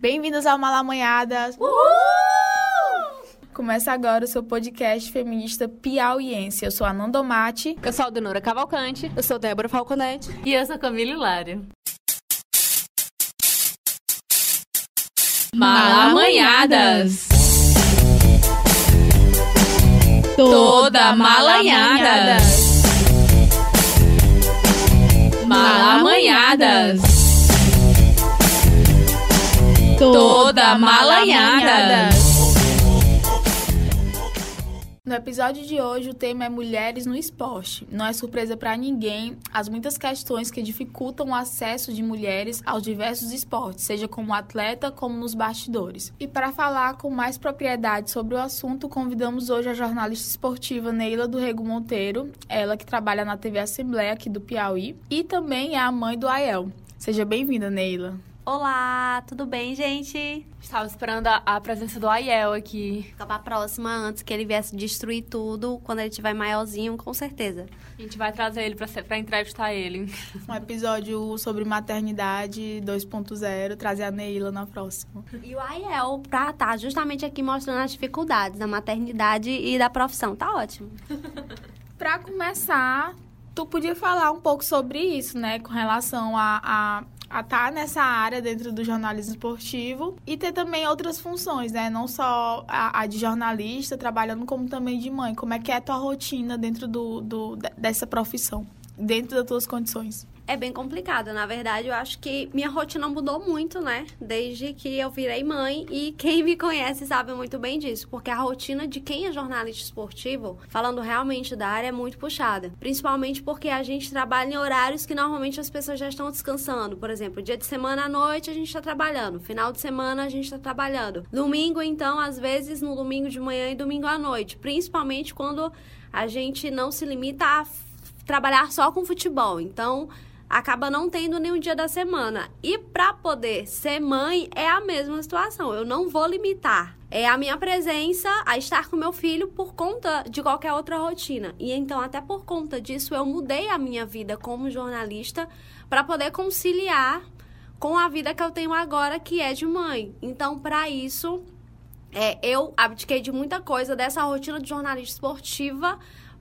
Bem-vindos ao Malamanhadas! Uhul! Começa agora o seu podcast feminista piauiense. Eu sou a Nandomate. Eu sou a Denora Cavalcante. Eu sou Débora Falconete. E eu sou Camila Hilário. Malamanhadas! Toda malanhada! Malamanhadas! Toda malanhada! No episódio de hoje, o tema é mulheres no esporte. Não é surpresa para ninguém as muitas questões que dificultam o acesso de mulheres aos diversos esportes, seja como atleta como nos bastidores. E para falar com mais propriedade sobre o assunto, convidamos hoje a jornalista esportiva Neila do Rego Monteiro, ela que trabalha na TV Assembleia aqui do Piauí, e também é a mãe do Aiel. Seja bem-vinda, Neila. Olá, tudo bem, gente? Estava esperando a, a presença do Aiel aqui. Fica pra próxima, antes que ele viesse destruir tudo, quando ele tiver maiorzinho, com certeza. A gente vai trazer ele pra, ser, pra entrevistar ele. Um episódio sobre maternidade 2.0, trazer a Neila na próxima. E o Aiel pra estar tá justamente aqui mostrando as dificuldades da maternidade e da profissão. Tá ótimo. pra começar, tu podia falar um pouco sobre isso, né? Com relação a, a a estar tá nessa área dentro do jornalismo esportivo e ter também outras funções, né? Não só a, a, de jornalista, trabalhando como também de mãe. Como é que é a tua rotina dentro do, do, dessa profissão, dentro das tuas condições? É bem complicado. Na verdade, eu acho que minha rotina mudou muito, né? Desde que eu virei mãe e quem me conhece sabe muito bem disso, porque a rotina de quem é jornalista esportivo, falando realmente da área, é muito puxada. Principalmente porque a gente trabalha em horários que normalmente as pessoas já estão descansando. Por exemplo, dia de semana à noite a gente está trabalhando, final de semana a gente está trabalhando. Domingo, então, às vezes no domingo de manhã e domingo à noite, principalmente quando a gente não se limita a trabalhar só com futebol. Então, acaba não tendo nenhum dia da semana. E para poder ser mãe é a mesma situação. Eu não vou limitar é a minha presença a estar com meu filho por conta de qualquer outra rotina. E então, até por conta disso, eu mudei a minha vida como jornalista para poder conciliar com a vida que eu tenho agora, que é de mãe. Então, para isso, é, eu abdiquei de muita coisa dessa rotina de jornalista esportiva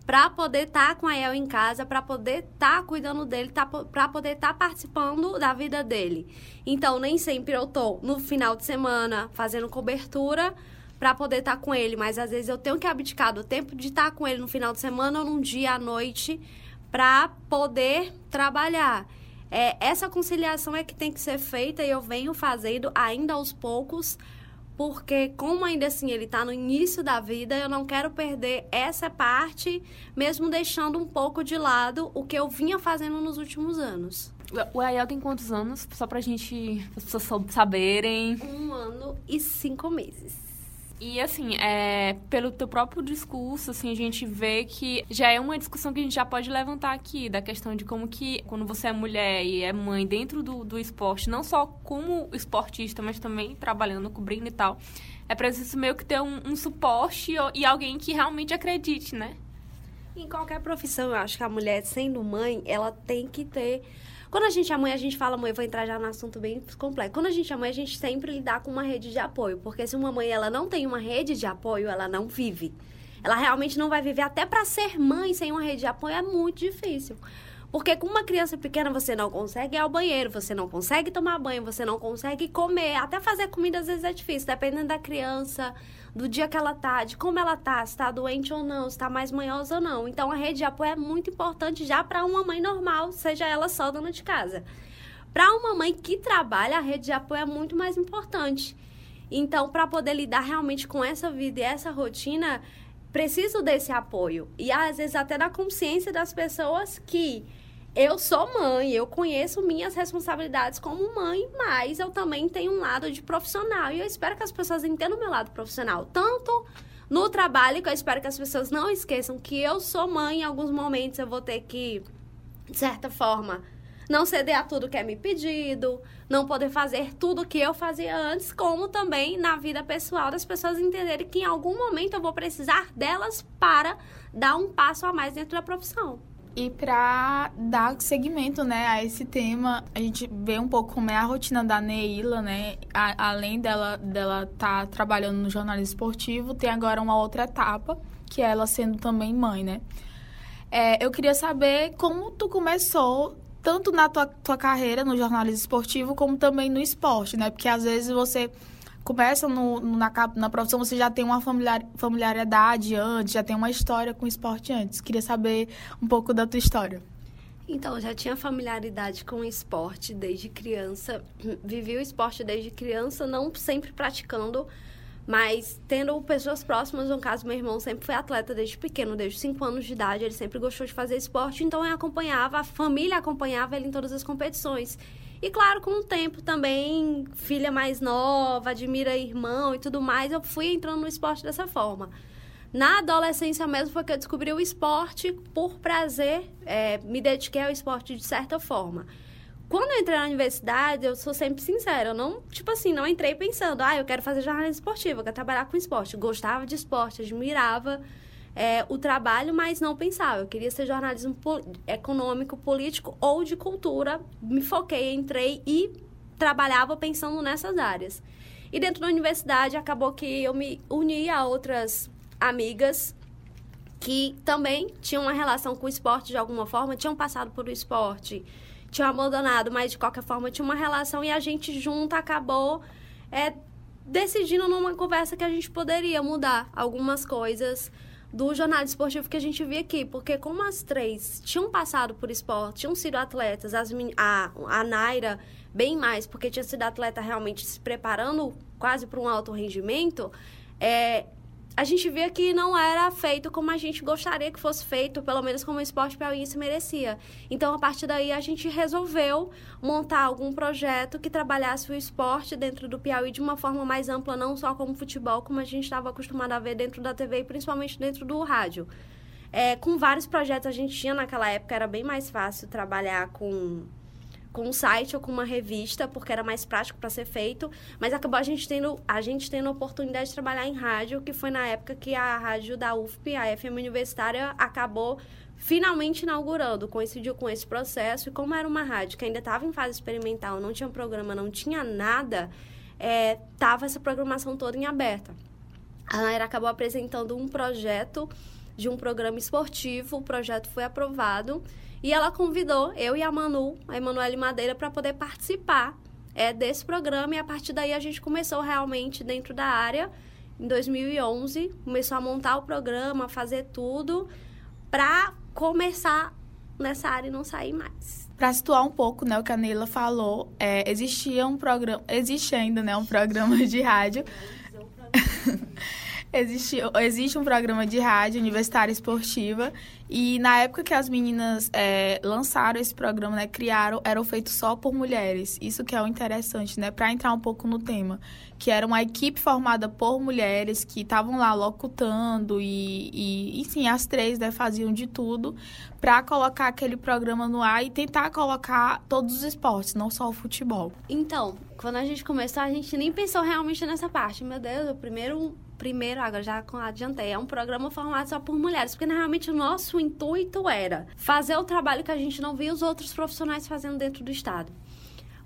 para poder estar tá com a El em casa, para poder estar tá cuidando dele, tá, para poder estar tá participando da vida dele. Então, nem sempre eu tô no final de semana fazendo cobertura para poder estar tá com ele, mas às vezes eu tenho que abdicar do tempo de estar tá com ele no final de semana ou num dia à noite para poder trabalhar. É, essa conciliação é que tem que ser feita e eu venho fazendo ainda aos poucos porque como ainda assim ele está no início da vida, eu não quero perder essa parte, mesmo deixando um pouco de lado o que eu vinha fazendo nos últimos anos. O Aiel tem quantos anos? Só pra gente, as pessoas saberem. Um ano e cinco meses. E assim, é, pelo teu próprio discurso, assim, a gente vê que já é uma discussão que a gente já pode levantar aqui, da questão de como que quando você é mulher e é mãe dentro do, do esporte, não só como esportista, mas também trabalhando, cobrindo e tal, é preciso meio que ter um, um suporte e alguém que realmente acredite, né? Em qualquer profissão, eu acho que a mulher, sendo mãe, ela tem que ter quando a gente é mãe, a gente fala, mãe, eu vou entrar já no assunto bem complexo. Quando a gente é mãe, a gente sempre lidar com uma rede de apoio. Porque se uma mãe ela não tem uma rede de apoio, ela não vive. Ela realmente não vai viver. Até para ser mãe sem uma rede de apoio é muito difícil. Porque com uma criança pequena você não consegue ir ao banheiro, você não consegue tomar banho, você não consegue comer. Até fazer comida às vezes é difícil, dependendo da criança do dia que ela tá, de como ela tá, se tá doente ou não, se tá mais manhosa ou não. Então a rede de apoio é muito importante já para uma mãe normal, seja ela só dona de casa. Para uma mãe que trabalha, a rede de apoio é muito mais importante. Então, para poder lidar realmente com essa vida e essa rotina, preciso desse apoio. E às vezes até da consciência das pessoas que eu sou mãe, eu conheço minhas responsabilidades como mãe, mas eu também tenho um lado de profissional. E eu espero que as pessoas entendam o meu lado profissional. Tanto no trabalho, que eu espero que as pessoas não esqueçam que eu sou mãe. Em alguns momentos eu vou ter que, de certa forma, não ceder a tudo que é me pedido, não poder fazer tudo que eu fazia antes, como também na vida pessoal das pessoas entenderem que em algum momento eu vou precisar delas para dar um passo a mais dentro da profissão. E para dar seguimento, né, a esse tema, a gente vê um pouco como é a rotina da Neila, né? A, além dela dela tá trabalhando no jornalismo esportivo, tem agora uma outra etapa, que é ela sendo também mãe, né? É, eu queria saber como tu começou tanto na tua, tua carreira no jornalismo esportivo como também no esporte, né? Porque às vezes você começa no, na, na profissão, você já tem uma familiar, familiaridade antes, já tem uma história com esporte antes. Queria saber um pouco da tua história. Então, já tinha familiaridade com o esporte desde criança. Vivi o esporte desde criança, não sempre praticando, mas tendo pessoas próximas. No caso, meu irmão sempre foi atleta desde pequeno, desde 5 anos de idade. Ele sempre gostou de fazer esporte, então eu acompanhava, a família acompanhava ele em todas as competições. E claro, com o tempo também, filha mais nova, admira irmão e tudo mais, eu fui entrando no esporte dessa forma. Na adolescência mesmo foi que eu descobri o esporte por prazer, é, me dediquei ao esporte de certa forma. Quando eu entrei na universidade, eu sou sempre sincera, eu não, tipo assim, não entrei pensando, ah, eu quero fazer jornalismo esportivo, eu quero trabalhar com esporte. Gostava de esporte, admirava é, o trabalho, mas não pensava. Eu queria ser jornalismo econômico, político ou de cultura. Me foquei, entrei e trabalhava pensando nessas áreas. E dentro da universidade acabou que eu me uni a outras amigas que também tinham uma relação com o esporte de alguma forma, tinham passado por o esporte, tinham abandonado, mas de qualquer forma tinha uma relação e a gente junto acabou é, decidindo numa conversa que a gente poderia mudar algumas coisas do jornal esportivo que a gente via aqui, porque como as três tinham passado por esporte, tinham sido atletas, as, a, a Naira bem mais, porque tinha sido atleta realmente se preparando quase para um alto rendimento, é, a gente via que não era feito como a gente gostaria que fosse feito, pelo menos como o esporte piauiense merecia. Então, a partir daí, a gente resolveu montar algum projeto que trabalhasse o esporte dentro do Piauí de uma forma mais ampla, não só como futebol, como a gente estava acostumado a ver dentro da TV e principalmente dentro do rádio. É, com vários projetos a gente tinha naquela época, era bem mais fácil trabalhar com com um site ou com uma revista, porque era mais prático para ser feito, mas acabou a gente tendo a gente tendo a oportunidade de trabalhar em rádio, que foi na época que a rádio da UFP, a FM Universitária, acabou finalmente inaugurando, coincidiu com esse processo, e como era uma rádio que ainda estava em fase experimental, não tinha programa, não tinha nada, é, tava essa programação toda em aberta. A Naira acabou apresentando um projeto de um programa esportivo, o projeto foi aprovado, e ela convidou eu e a Manu, a Emanuele Madeira, para poder participar é, desse programa. E a partir daí a gente começou realmente dentro da área. Em 2011, começou a montar o programa, fazer tudo para começar nessa área e não sair mais. Para situar um pouco, né, o que a Neila falou, é, existia um programa, existe ainda, né, um programa de rádio. Existe, existe um programa de rádio universitária esportiva e na época que as meninas é, lançaram esse programa, né, criaram, eram feitos só por mulheres. Isso que é o interessante, né, para entrar um pouco no tema, que era uma equipe formada por mulheres que estavam lá locutando e, e, enfim, as três, né, faziam de tudo para colocar aquele programa no ar e tentar colocar todos os esportes, não só o futebol. Então, quando a gente começou, a gente nem pensou realmente nessa parte. Meu Deus, o primeiro primeiro, agora já adiantei, é um programa formado só por mulheres, porque realmente o nosso intuito era fazer o trabalho que a gente não via os outros profissionais fazendo dentro do Estado.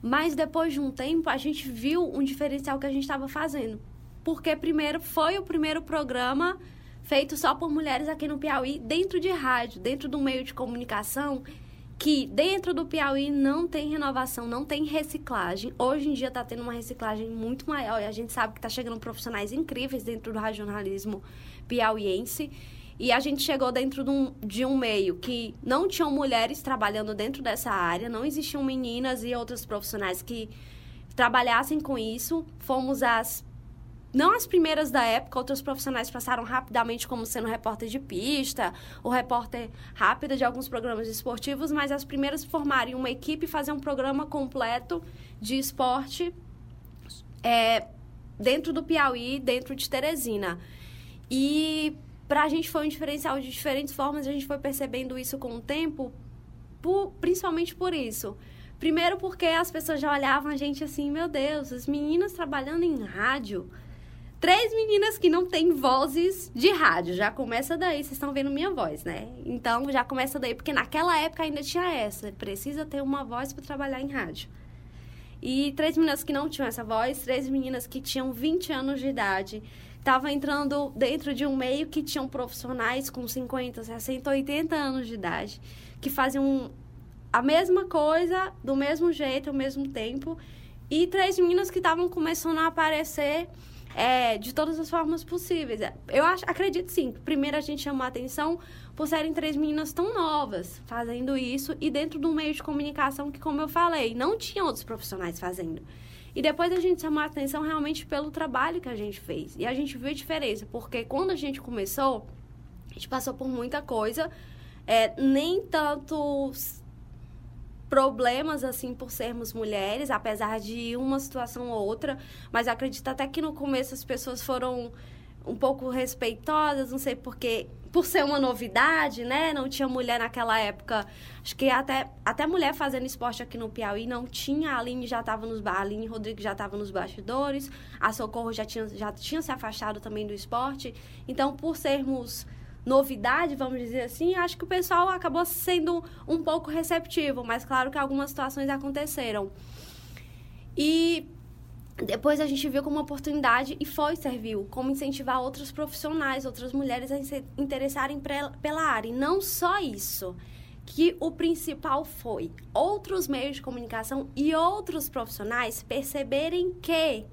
Mas depois de um tempo, a gente viu um diferencial que a gente estava fazendo. Porque primeiro foi o primeiro programa feito só por mulheres aqui no Piauí, dentro de rádio, dentro do meio de comunicação que dentro do Piauí não tem renovação, não tem reciclagem. Hoje em dia está tendo uma reciclagem muito maior e a gente sabe que está chegando profissionais incríveis dentro do regionalismo piauiense. E a gente chegou dentro de um, de um meio que não tinham mulheres trabalhando dentro dessa área, não existiam meninas e outros profissionais que trabalhassem com isso. Fomos as não as primeiras da época, outros profissionais passaram rapidamente como sendo repórter de pista, ou repórter rápida de alguns programas esportivos, mas as primeiras formarem uma equipe e fazer um programa completo de esporte é, dentro do Piauí, dentro de Teresina. E para a gente foi um diferencial de diferentes formas, a gente foi percebendo isso com o tempo, por, principalmente por isso. Primeiro porque as pessoas já olhavam a gente assim, meu Deus, as meninas trabalhando em rádio Três meninas que não têm vozes de rádio. Já começa daí, vocês estão vendo minha voz, né? Então já começa daí, porque naquela época ainda tinha essa. Precisa ter uma voz para trabalhar em rádio. E três meninas que não tinham essa voz, três meninas que tinham 20 anos de idade, estavam entrando dentro de um meio que tinham profissionais com 50, 60, 80 anos de idade, que faziam a mesma coisa, do mesmo jeito, ao mesmo tempo. E três meninas que estavam começando a aparecer é, de todas as formas possíveis. Eu acho, acredito sim. Primeiro a gente chamou a atenção por serem três meninas tão novas fazendo isso e dentro de um meio de comunicação que, como eu falei, não tinha outros profissionais fazendo. E depois a gente chamou a atenção realmente pelo trabalho que a gente fez. E a gente viu a diferença, porque quando a gente começou, a gente passou por muita coisa, é, nem tanto problemas, assim, por sermos mulheres, apesar de uma situação ou outra. Mas acredito até que no começo as pessoas foram um pouco respeitosas, não sei porque por ser uma novidade, né? Não tinha mulher naquela época. Acho que até, até mulher fazendo esporte aqui no Piauí não tinha. A Aline já estava nos a Aline Rodrigues já estava nos bastidores. A Socorro já tinha, já tinha se afastado também do esporte. Então, por sermos novidade, vamos dizer assim, acho que o pessoal acabou sendo um pouco receptivo, mas claro que algumas situações aconteceram. E depois a gente viu como oportunidade e foi, serviu, como incentivar outros profissionais, outras mulheres a se interessarem pela área. E não só isso, que o principal foi outros meios de comunicação e outros profissionais perceberem que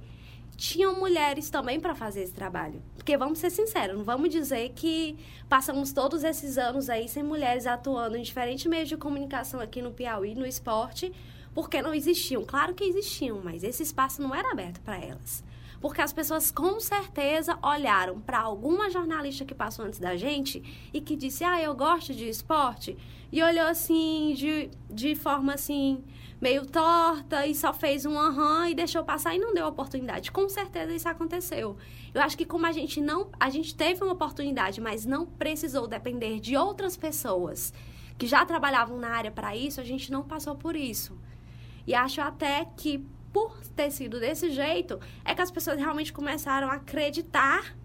tinham mulheres também para fazer esse trabalho. Porque vamos ser sinceros, não vamos dizer que passamos todos esses anos aí sem mulheres atuando em diferentes meios de comunicação aqui no Piauí, no esporte, porque não existiam. Claro que existiam, mas esse espaço não era aberto para elas. Porque as pessoas com certeza olharam para alguma jornalista que passou antes da gente e que disse: Ah, eu gosto de esporte. E olhou assim, de, de forma assim, meio torta e só fez um aham e deixou passar e não deu oportunidade. Com certeza isso aconteceu. Eu acho que como a gente não, a gente teve uma oportunidade, mas não precisou depender de outras pessoas que já trabalhavam na área para isso, a gente não passou por isso. E acho até que por ter sido desse jeito, é que as pessoas realmente começaram a acreditar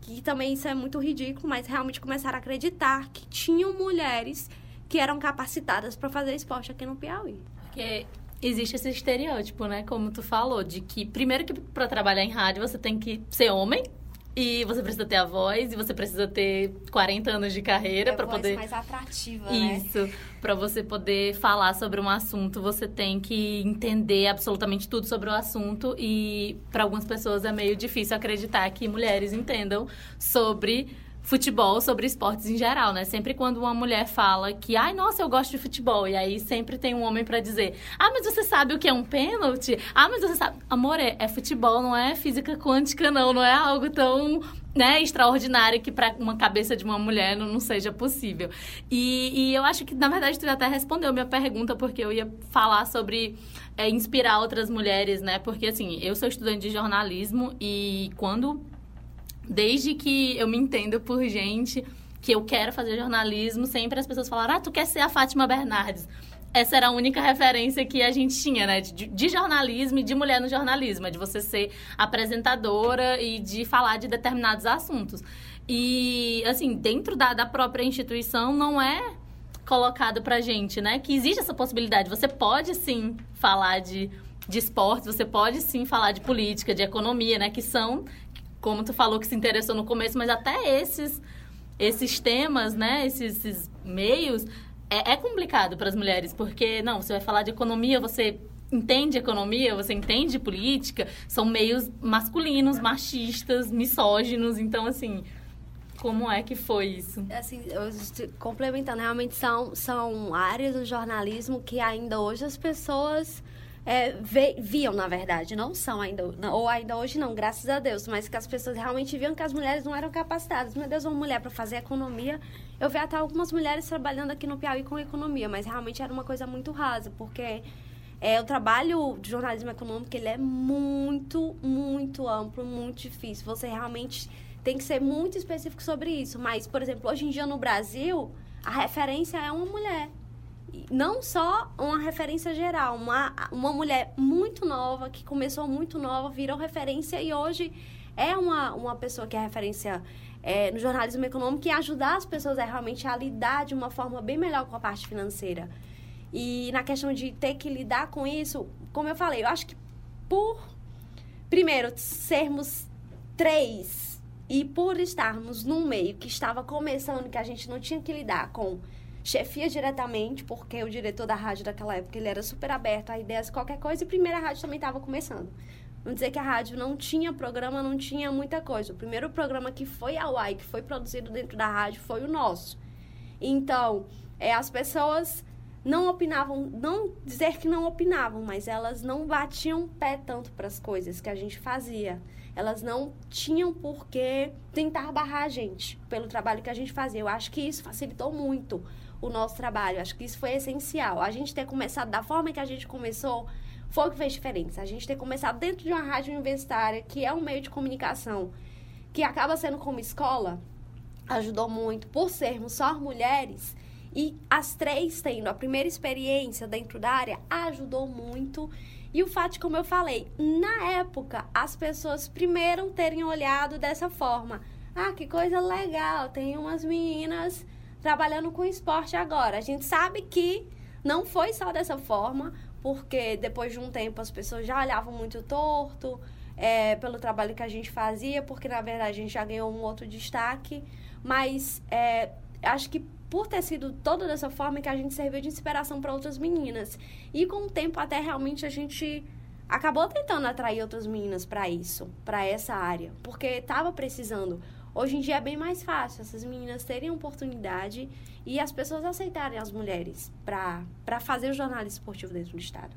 que também isso é muito ridículo, mas realmente começaram a acreditar que tinham mulheres que eram capacitadas para fazer esporte aqui no Piauí. Porque existe esse estereótipo, né? Como tu falou, de que primeiro que para trabalhar em rádio você tem que ser homem. E você precisa ter a voz, e você precisa ter 40 anos de carreira para poder. mais atrativa, né? Isso. Né? Para você poder falar sobre um assunto, você tem que entender absolutamente tudo sobre o assunto. E para algumas pessoas é meio difícil acreditar que mulheres entendam sobre futebol, sobre esportes em geral, né? Sempre quando uma mulher fala que, ai, nossa, eu gosto de futebol, e aí sempre tem um homem para dizer, ah, mas você sabe o que é um pênalti? Ah, mas você sabe. Amor, é, é futebol, não é física quântica, não, não é algo tão né, extraordinário que para uma cabeça de uma mulher não, não seja possível. E, e, eu acho que, na verdade, tu até respondeu minha pergunta, porque eu ia falar sobre é, inspirar outras mulheres, né? Porque, assim, eu sou estudante de jornalismo e quando desde que eu me entendo por gente que eu quero fazer jornalismo, sempre as pessoas falaram: ah, tu quer ser a Fátima Bernardes. Essa era a única referência que a gente tinha, né? De, de jornalismo e de mulher no jornalismo, é de você ser apresentadora e de falar de determinados assuntos. E, assim, dentro da, da própria instituição, não é colocado pra gente, né? Que existe essa possibilidade. Você pode, sim, falar de de esportes, você pode sim falar de política, de economia, né? Que são como tu falou que se interessou no começo, mas até esses esses temas, né, esses, esses meios, é, é complicado para as mulheres, porque, não, você vai falar de economia, você entende economia, você entende política, são meios masculinos, machistas, misóginos, então, assim, como é que foi isso? Assim, complementando, realmente são, são áreas do jornalismo que ainda hoje as pessoas é, viam, na verdade, não são ainda, ou ainda hoje não, graças a Deus, mas que as pessoas realmente viam que as mulheres não eram capacitadas. Meu Deus, uma mulher para fazer economia. Eu vi até algumas mulheres trabalhando aqui no Piauí com economia, mas realmente era uma coisa muito rasa, porque é, o trabalho de jornalismo econômico ele é muito, muito amplo, muito difícil. Você realmente tem que ser muito específico sobre isso. Mas, por exemplo, hoje em dia no Brasil, a referência é uma mulher não só uma referência geral, uma, uma mulher muito nova, que começou muito nova, virou referência e hoje é uma, uma pessoa que é referência é, no jornalismo econômico e ajudar as pessoas a realmente a lidar de uma forma bem melhor com a parte financeira. E na questão de ter que lidar com isso, como eu falei, eu acho que por, primeiro, sermos três e por estarmos num meio que estava começando, que a gente não tinha que lidar com chefia diretamente, porque o diretor da rádio daquela época ele era super aberto a ideias, qualquer coisa, e a primeira rádio também estava começando. Vamos dizer que a rádio não tinha programa, não tinha muita coisa. O primeiro programa que foi ao ar que foi produzido dentro da rádio foi o nosso. Então, é, as pessoas não opinavam, não dizer que não opinavam, mas elas não batiam pé tanto para as coisas que a gente fazia. Elas não tinham por que tentar barrar a gente pelo trabalho que a gente fazia. Eu acho que isso facilitou muito o nosso trabalho. Acho que isso foi essencial. A gente ter começado da forma que a gente começou foi o que fez diferença. A gente ter começado dentro de uma rádio universitária, que é um meio de comunicação, que acaba sendo como escola, ajudou muito por sermos só mulheres. E as três tendo a primeira experiência dentro da área ajudou muito. E o fato como eu falei, na época, as pessoas primeiro terem olhado dessa forma. Ah, que coisa legal, tem umas meninas trabalhando com esporte agora. A gente sabe que não foi só dessa forma, porque depois de um tempo as pessoas já olhavam muito torto é, pelo trabalho que a gente fazia, porque na verdade a gente já ganhou um outro destaque. Mas é, acho que por ter sido toda dessa forma que a gente serviu de inspiração para outras meninas. E com o tempo até realmente a gente acabou tentando atrair outras meninas para isso, para essa área, porque estava precisando. Hoje em dia é bem mais fácil essas meninas terem oportunidade e as pessoas aceitarem as mulheres para fazer o jornalismo esportivo dentro do Estado.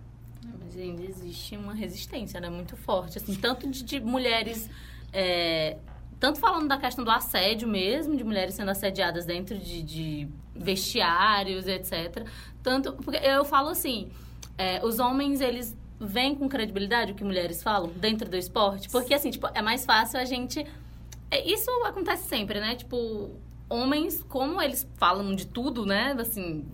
Mas ainda existe uma resistência, né? Muito forte, assim, tanto de, de mulheres... É, tanto falando da questão do assédio mesmo, de mulheres sendo assediadas dentro de, de vestiários, etc. Tanto... Eu falo assim, é, os homens, eles vêm com credibilidade o que mulheres falam dentro do esporte? Porque, assim, tipo, é mais fácil a gente isso acontece sempre, né? Tipo, homens, como eles falam de tudo, né? Assim,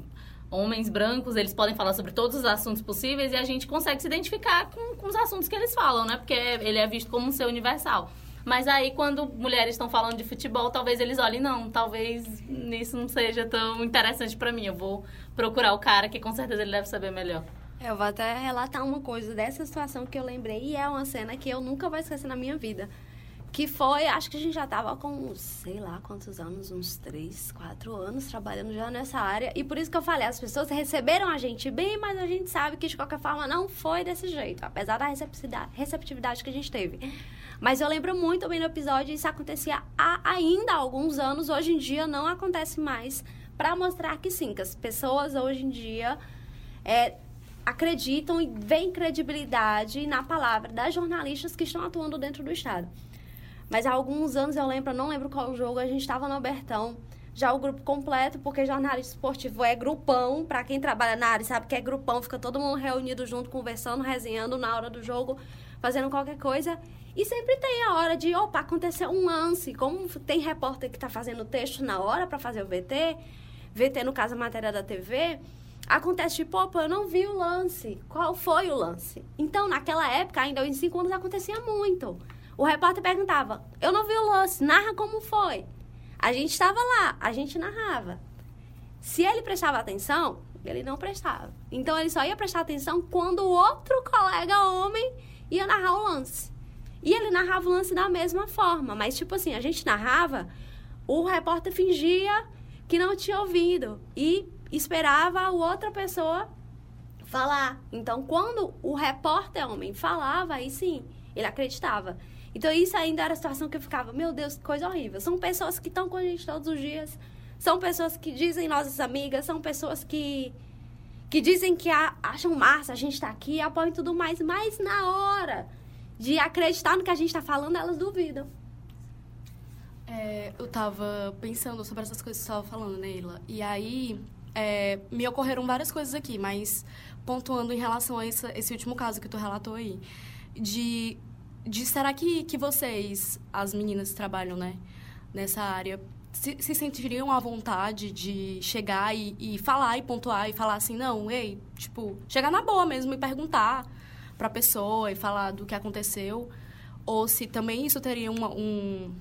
homens brancos, eles podem falar sobre todos os assuntos possíveis e a gente consegue se identificar com, com os assuntos que eles falam, né? Porque ele é visto como um ser universal. Mas aí, quando mulheres estão falando de futebol, talvez eles olhem, não, talvez isso não seja tão interessante para mim. Eu vou procurar o cara que com certeza ele deve saber melhor. Eu vou até relatar uma coisa dessa situação que eu lembrei e é uma cena que eu nunca vou esquecer na minha vida. Que foi, acho que a gente já tava com, sei lá quantos anos, uns três, quatro anos trabalhando já nessa área. E por isso que eu falei, as pessoas receberam a gente bem, mas a gente sabe que de qualquer forma não foi desse jeito, apesar da receptividade, que a gente teve. Mas eu lembro muito bem no episódio, isso acontecia há ainda há alguns anos, hoje em dia não acontece mais, para mostrar que sim, que as pessoas hoje em dia é, acreditam e veem credibilidade na palavra das jornalistas que estão atuando dentro do Estado. Mas há alguns anos eu lembro, não lembro qual jogo, a gente estava no Albertão. Já o grupo completo, porque jornalista esportivo é grupão. Para quem trabalha na área sabe que é grupão, fica todo mundo reunido junto, conversando, resenhando na hora do jogo, fazendo qualquer coisa. E sempre tem a hora de, opa, aconteceu um lance. Como tem repórter que está fazendo texto na hora para fazer o VT, VT no caso a matéria da TV, acontece tipo, opa, eu não vi o lance. Qual foi o lance? Então, naquela época, ainda em cinco anos, acontecia muito. O repórter perguntava: Eu não vi o lance, narra como foi. A gente estava lá, a gente narrava. Se ele prestava atenção, ele não prestava. Então ele só ia prestar atenção quando o outro colega homem ia narrar o lance. E ele narrava o lance da mesma forma, mas tipo assim, a gente narrava, o repórter fingia que não tinha ouvido e esperava a outra pessoa falar. Então, quando o repórter homem falava, aí sim, ele acreditava. Então, isso ainda era a situação que eu ficava, meu Deus, que coisa horrível. São pessoas que estão com a gente todos os dias, são pessoas que dizem nossas amigas, são pessoas que, que dizem que acham massa a gente estar tá aqui, apoiam tudo mais, mas na hora de acreditar no que a gente está falando, elas duvidam. É, eu tava pensando sobre essas coisas que você estava falando, Neila. Né, e aí, é, me ocorreram várias coisas aqui, mas pontuando em relação a esse, esse último caso que tu relatou aí. De de será que, que vocês, as meninas que trabalham né, nessa área, se, se sentiriam à vontade de chegar e, e falar e pontuar e falar assim, não, ei, tipo, chegar na boa mesmo e perguntar para a pessoa e falar do que aconteceu? ou se também isso teria uma, um,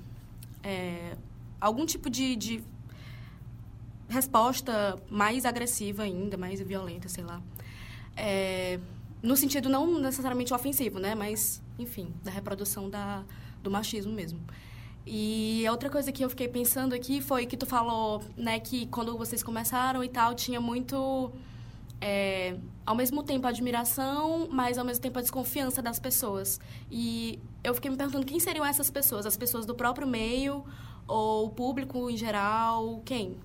é, algum tipo de, de resposta mais agressiva ainda, mais violenta, sei lá. É, no sentido não necessariamente ofensivo, né? Mas, enfim, da reprodução da, do machismo mesmo. E outra coisa que eu fiquei pensando aqui foi que tu falou, né, que quando vocês começaram e tal, tinha muito, é, ao mesmo tempo, a admiração, mas ao mesmo tempo a desconfiança das pessoas. E eu fiquei me perguntando quem seriam essas pessoas? As pessoas do próprio meio ou o público em geral? Quem?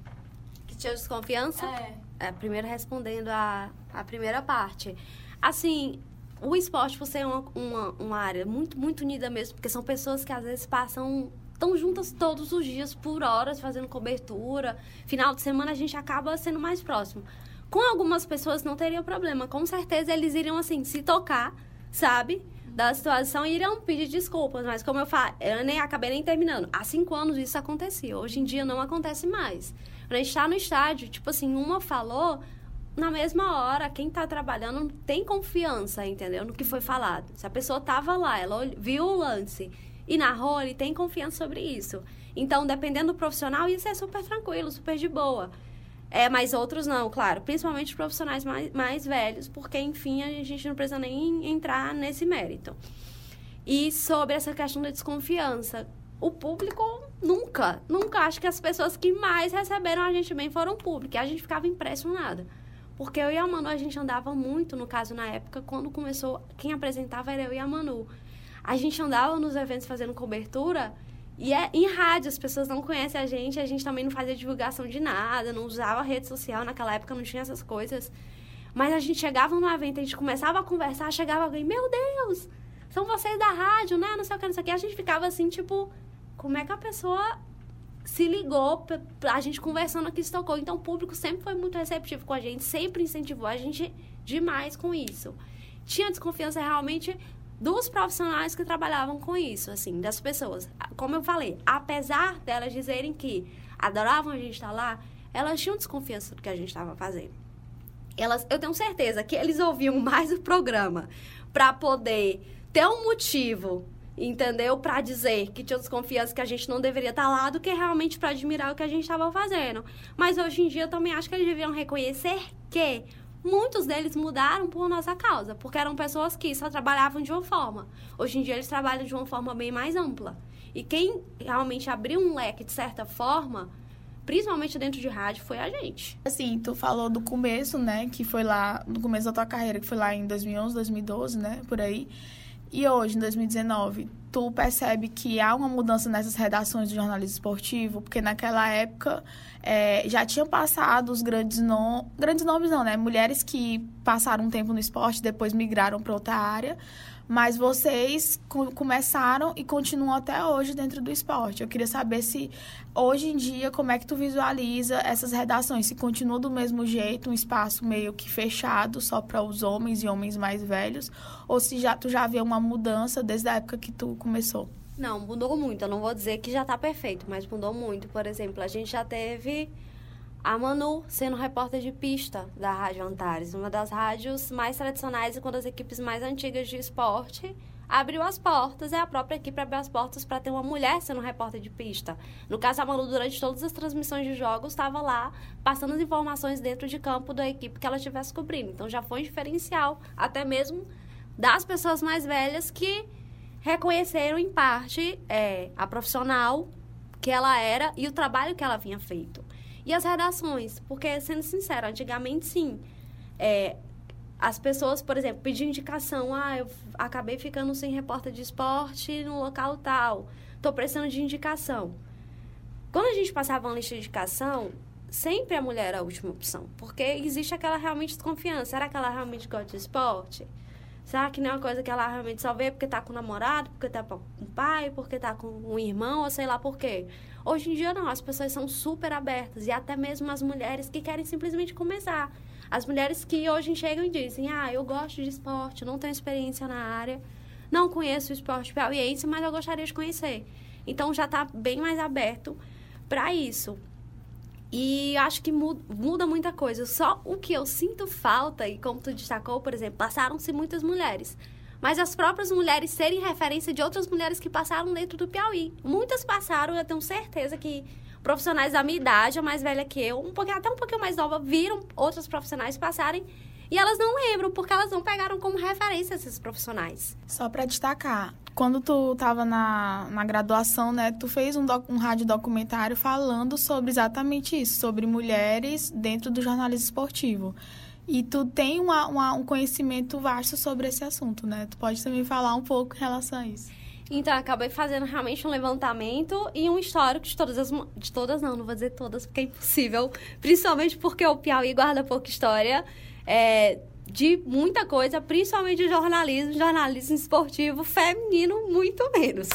Que tinha desconfiança? É. É, primeiro respondendo a, a primeira parte. Assim, o esporte, por ser uma, uma, uma área muito, muito unida mesmo, porque são pessoas que às vezes passam estão juntas todos os dias, por horas, fazendo cobertura. Final de semana a gente acaba sendo mais próximo. Com algumas pessoas não teria problema. Com certeza eles iriam, assim, se tocar, sabe? Da situação e iriam pedir desculpas. Mas como eu falei, eu nem acabei nem terminando. Há cinco anos isso acontecia. Hoje em dia não acontece mais. Quando a gente tá no estádio, tipo assim, uma falou, na mesma hora, quem tá trabalhando tem confiança, entendeu? No que foi falado. Se a pessoa tava lá, ela viu o lance e narrou, ele tem confiança sobre isso. Então, dependendo do profissional, isso é super tranquilo, super de boa. É, mas outros não, claro. Principalmente os profissionais mais, mais velhos, porque, enfim, a gente não precisa nem entrar nesse mérito. E sobre essa questão da desconfiança, o público nunca, nunca. Acho que as pessoas que mais receberam a gente bem foram o público. A gente ficava impressionada. Porque eu e a Manu, a gente andava muito, no caso, na época, quando começou, quem apresentava era eu e a Manu. A gente andava nos eventos fazendo cobertura e é em rádio, as pessoas não conhecem a gente, a gente também não fazia divulgação de nada, não usava rede social, naquela época não tinha essas coisas. Mas a gente chegava no evento, a gente começava a conversar, chegava alguém, meu Deus, são vocês da rádio, né? Não sei o que, não sei o que. A gente ficava assim, tipo, como é que a pessoa se ligou, a gente conversando aqui se tocou. Então, o público sempre foi muito receptivo com a gente, sempre incentivou a gente demais com isso. Tinha desconfiança realmente dos profissionais que trabalhavam com isso, assim, das pessoas. Como eu falei, apesar delas dizerem que adoravam a gente estar lá, elas tinham desconfiança do que a gente estava fazendo. Elas, eu tenho certeza que eles ouviam mais o programa para poder ter um motivo, entendeu? Para dizer que tinha desconfiança que a gente não deveria estar lá do que realmente para admirar o que a gente estava fazendo. Mas hoje em dia eu também acho que eles deviam reconhecer que muitos deles mudaram por nossa causa, porque eram pessoas que só trabalhavam de uma forma. Hoje em dia eles trabalham de uma forma bem mais ampla. E quem realmente abriu um leque de certa forma, principalmente dentro de rádio, foi a gente. Assim, tu falou do começo, né, que foi lá, no começo da tua carreira, que foi lá em 2011, 2012, né, por aí. E hoje, em 2019, tu percebe que há uma mudança nessas redações do jornalismo esportivo? Porque naquela época é, já tinham passado os grandes nomes, grandes nomes não, né? Mulheres que passaram um tempo no esporte, depois migraram para outra área. Mas vocês começaram e continuam até hoje dentro do esporte. Eu queria saber se hoje em dia como é que tu visualiza essas redações, se continua do mesmo jeito, um espaço meio que fechado só para os homens e homens mais velhos, ou se já tu já vê uma mudança desde a época que tu começou. Não, mudou muito. Eu não vou dizer que já está perfeito, mas mudou muito. Por exemplo, a gente já teve a Manu sendo repórter de pista da Rádio Antares, uma das rádios mais tradicionais e uma das equipes mais antigas de esporte. Abriu as portas, é a própria equipe abriu as portas para ter uma mulher sendo repórter de pista. No caso, a Manu, durante todas as transmissões de jogos, estava lá passando as informações dentro de campo da equipe que ela estivesse cobrindo. Então já foi um diferencial, até mesmo das pessoas mais velhas que reconheceram, em parte, é, a profissional que ela era e o trabalho que ela vinha feito. E as redações, porque, sendo sincera, antigamente sim. É, as pessoas, por exemplo, pediam indicação. Ah, eu acabei ficando sem repórter de esporte no local tal. Estou precisando de indicação. Quando a gente passava uma lista de indicação, sempre a mulher era a última opção. Porque existe aquela realmente desconfiança. Será que ela realmente gosta de esporte? Será que não é uma coisa que ela realmente só vê porque tá com o namorado, porque tá com o pai, porque tá com um irmão, ou sei lá por quê? Hoje em dia não, as pessoas são super abertas e até mesmo as mulheres que querem simplesmente começar. As mulheres que hoje chegam e dizem: "Ah, eu gosto de esporte, não tenho experiência na área, não conheço o esporte piauiense, mas eu gostaria de conhecer". Então já está bem mais aberto para isso. E acho que muda muita coisa. Só o que eu sinto falta, e como tu destacou, por exemplo, passaram-se muitas mulheres. Mas as próprias mulheres serem referência de outras mulheres que passaram dentro do Piauí. Muitas passaram, eu tenho certeza que profissionais da minha idade, a mais velha que eu, um pouquinho, até um pouquinho mais nova, viram outros profissionais passarem e elas não lembram, porque elas não pegaram como referência esses profissionais. Só para destacar, quando tu estava na, na graduação, né, tu fez um, um rádio documentário falando sobre exatamente isso, sobre mulheres dentro do jornalismo esportivo. E tu tem uma, uma, um conhecimento vasto sobre esse assunto, né? Tu pode também falar um pouco em relação a isso. Então, acabei fazendo realmente um levantamento e um histórico de todas as... De todas não, não vou dizer todas, porque é impossível. Principalmente porque o Piauí guarda pouca história. É, de muita coisa, principalmente jornalismo, jornalismo esportivo feminino, muito menos.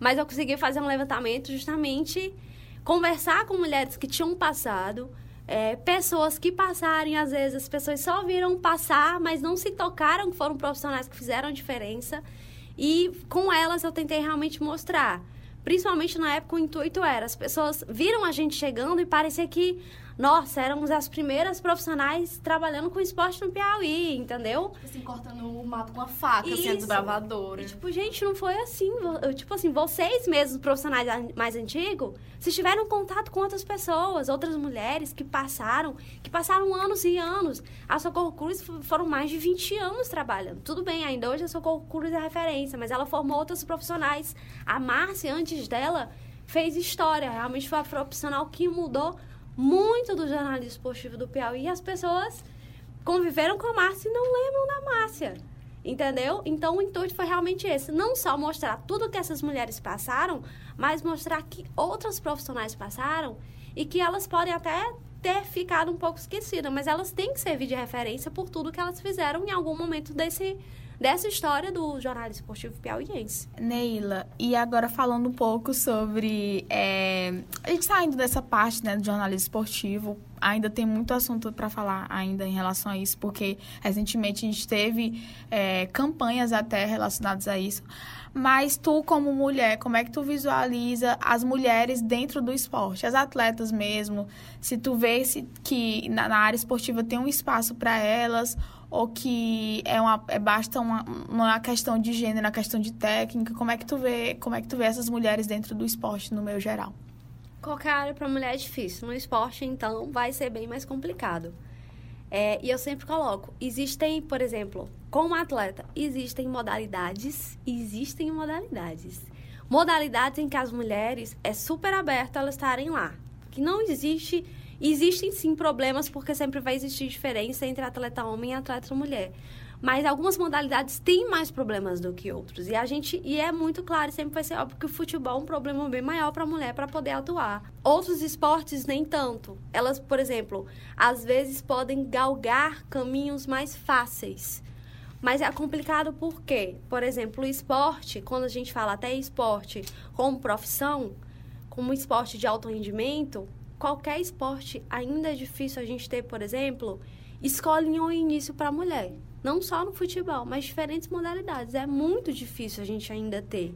Mas eu consegui fazer um levantamento justamente conversar com mulheres que tinham passado, é, pessoas que passarem, às vezes as pessoas só viram passar, mas não se tocaram que foram profissionais que fizeram diferença. E com elas eu tentei realmente mostrar. Principalmente na época o intuito era, as pessoas viram a gente chegando e parecia que nossa, éramos as primeiras profissionais trabalhando com esporte no Piauí, entendeu? Assim, cortando o mato com a faca, Isso. assim, desbravadora. E, tipo, gente, não foi assim. Tipo assim, vocês mesmos, profissionais mais antigos, se tiveram contato com outras pessoas, outras mulheres que passaram, que passaram anos e anos. A Socorro Cruz foram mais de 20 anos trabalhando. Tudo bem, ainda hoje a Socorro Cruz é referência, mas ela formou outros profissionais. A Márcia, antes dela, fez história. Realmente foi a profissional que mudou muito do jornalismo esportivo do Piauí as pessoas conviveram com a Márcia e não lembram da Márcia. Entendeu? Então o intuito foi realmente esse. Não só mostrar tudo que essas mulheres passaram, mas mostrar que outras profissionais passaram e que elas podem até ter ficado um pouco esquecidas, mas elas têm que servir de referência por tudo que elas fizeram em algum momento desse, dessa história do jornalismo esportivo piauiense. Neila, e agora falando um pouco sobre. É, a gente saindo dessa parte né, do jornalismo esportivo, ainda tem muito assunto para falar ainda em relação a isso, porque recentemente a gente teve é, campanhas até relacionadas a isso. Mas tu, como mulher, como é que tu visualiza as mulheres dentro do esporte? As atletas mesmo, se tu vê se, que na, na área esportiva tem um espaço para elas ou que é uma é basta uma, uma questão de gênero, uma questão de técnica. Como é que tu vê, como é que tu vê essas mulheres dentro do esporte no meio geral? Qualquer área para mulher é difícil. No esporte, então, vai ser bem mais complicado. É, e eu sempre coloco, existem, por exemplo, como atleta, existem modalidades, existem modalidades. Modalidades em que as mulheres é super aberto elas estarem lá. Que não existe Existem sim problemas, porque sempre vai existir diferença entre atleta homem e atleta mulher. Mas algumas modalidades têm mais problemas do que outros. E a gente e é muito claro, sempre vai ser óbvio que o futebol é um problema bem maior para a mulher para poder atuar. Outros esportes nem tanto. Elas, por exemplo, às vezes podem galgar caminhos mais fáceis. Mas é complicado porque, por exemplo, o esporte, quando a gente fala até esporte como profissão, como esporte de alto rendimento, qualquer esporte, ainda é difícil a gente ter, por exemplo, escolinha ou início para mulher. Não só no futebol, mas diferentes modalidades. É muito difícil a gente ainda ter.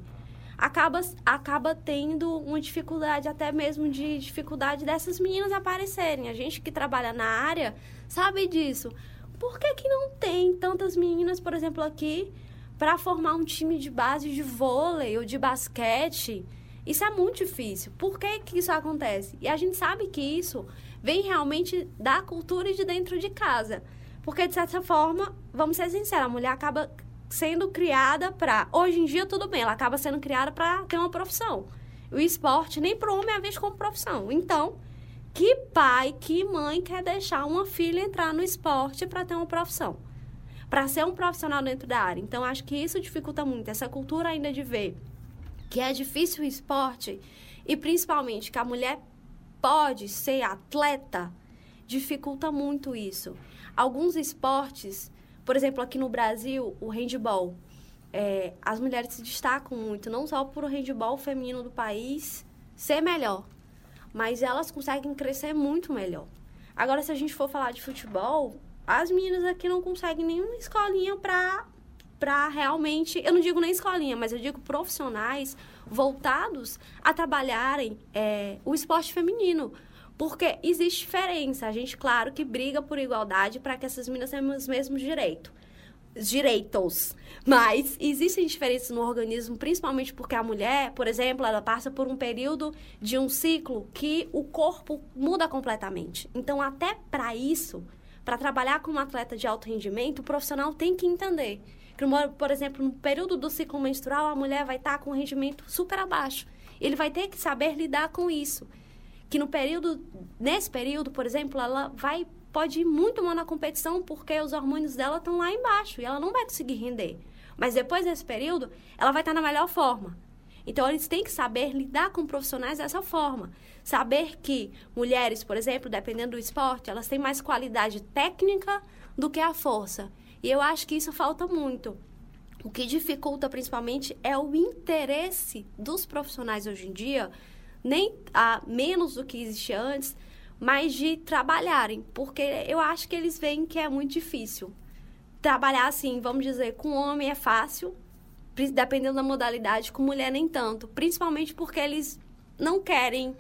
Acaba, acaba tendo uma dificuldade, até mesmo de dificuldade dessas meninas aparecerem. A gente que trabalha na área sabe disso. Por que, que não tem tantas meninas, por exemplo, aqui, para formar um time de base de vôlei ou de basquete? Isso é muito difícil. Por que, que isso acontece? E a gente sabe que isso vem realmente da cultura de dentro de casa. Porque, de certa forma, vamos ser sinceros, a mulher acaba sendo criada para. Hoje em dia, tudo bem, ela acaba sendo criada para ter uma profissão. O esporte nem para o homem é visto como profissão. Então, que pai, que mãe quer deixar uma filha entrar no esporte para ter uma profissão? Para ser um profissional dentro da área. Então, acho que isso dificulta muito. Essa cultura ainda de ver que é difícil o esporte e principalmente que a mulher pode ser atleta, dificulta muito isso. Alguns esportes, por exemplo, aqui no Brasil, o handball, é, as mulheres se destacam muito, não só por o handball feminino do país ser melhor, mas elas conseguem crescer muito melhor. Agora, se a gente for falar de futebol, as meninas aqui não conseguem nenhuma escolinha para para realmente, eu não digo nem escolinha, mas eu digo profissionais voltados a trabalharem é, o esporte feminino. Porque existe diferença. A gente, claro, que briga por igualdade para que essas meninas tenham os mesmos direitos. direitos. Mas existem diferenças no organismo, principalmente porque a mulher, por exemplo, ela passa por um período de um ciclo que o corpo muda completamente. Então, até para isso, para trabalhar com um atleta de alto rendimento, o profissional tem que entender por exemplo, no período do ciclo menstrual, a mulher vai estar com um rendimento super abaixo. Ele vai ter que saber lidar com isso. Que no período, nesse período, por exemplo, ela vai pode ir muito mal na competição porque os hormônios dela estão lá embaixo e ela não vai conseguir render. Mas depois desse período, ela vai estar na melhor forma. Então, eles têm que saber lidar com profissionais dessa forma. Saber que mulheres, por exemplo, dependendo do esporte, elas têm mais qualidade técnica do que a força. E eu acho que isso falta muito. O que dificulta principalmente é o interesse dos profissionais hoje em dia, nem a menos do que existia antes, mas de trabalharem, porque eu acho que eles veem que é muito difícil. Trabalhar assim, vamos dizer, com homem é fácil, dependendo da modalidade, com mulher nem tanto, principalmente porque eles não querem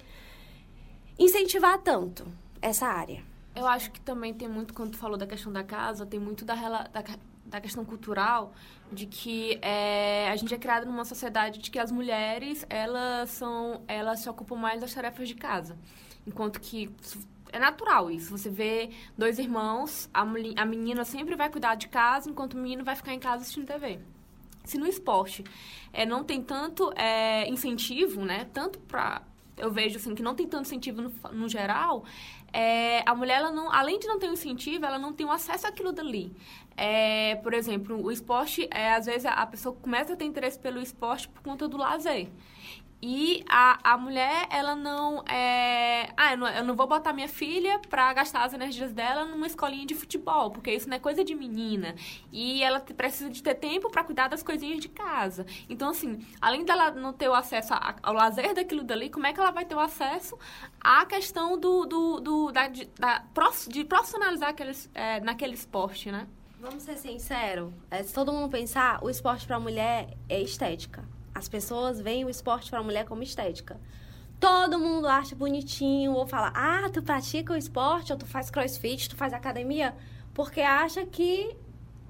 incentivar tanto essa área. Eu acho que também tem muito, quando tu falou da questão da casa, tem muito da, da, da questão cultural, de que é, a gente é criado numa sociedade de que as mulheres, elas são, elas se ocupam mais das tarefas de casa. Enquanto que é natural isso. Você vê dois irmãos, a, a menina sempre vai cuidar de casa, enquanto o menino vai ficar em casa assistindo TV. Se no esporte é, não tem tanto é, incentivo, né? Tanto para eu vejo assim que não tem tanto incentivo no, no geral, é, a mulher, ela não, além de não ter um incentivo, ela não tem um acesso àquilo dali. É, por exemplo, o esporte, é, às vezes a pessoa começa a ter interesse pelo esporte por conta do lazer. E a, a mulher, ela não é. Ah, eu não, eu não vou botar minha filha pra gastar as energias dela numa escolinha de futebol, porque isso não é coisa de menina. E ela precisa de ter tempo para cuidar das coisinhas de casa. Então, assim, além dela não ter o acesso a, ao lazer daquilo dali, como é que ela vai ter o acesso à questão do, do, do da, de, da, de profissionalizar aqueles, é, naquele esporte, né? Vamos ser sinceros, é, se todo mundo pensar, o esporte para mulher é estética as pessoas veem o esporte para a mulher como estética. Todo mundo acha bonitinho ou fala: "Ah, tu pratica o esporte, ou tu faz crossfit, tu faz academia", porque acha que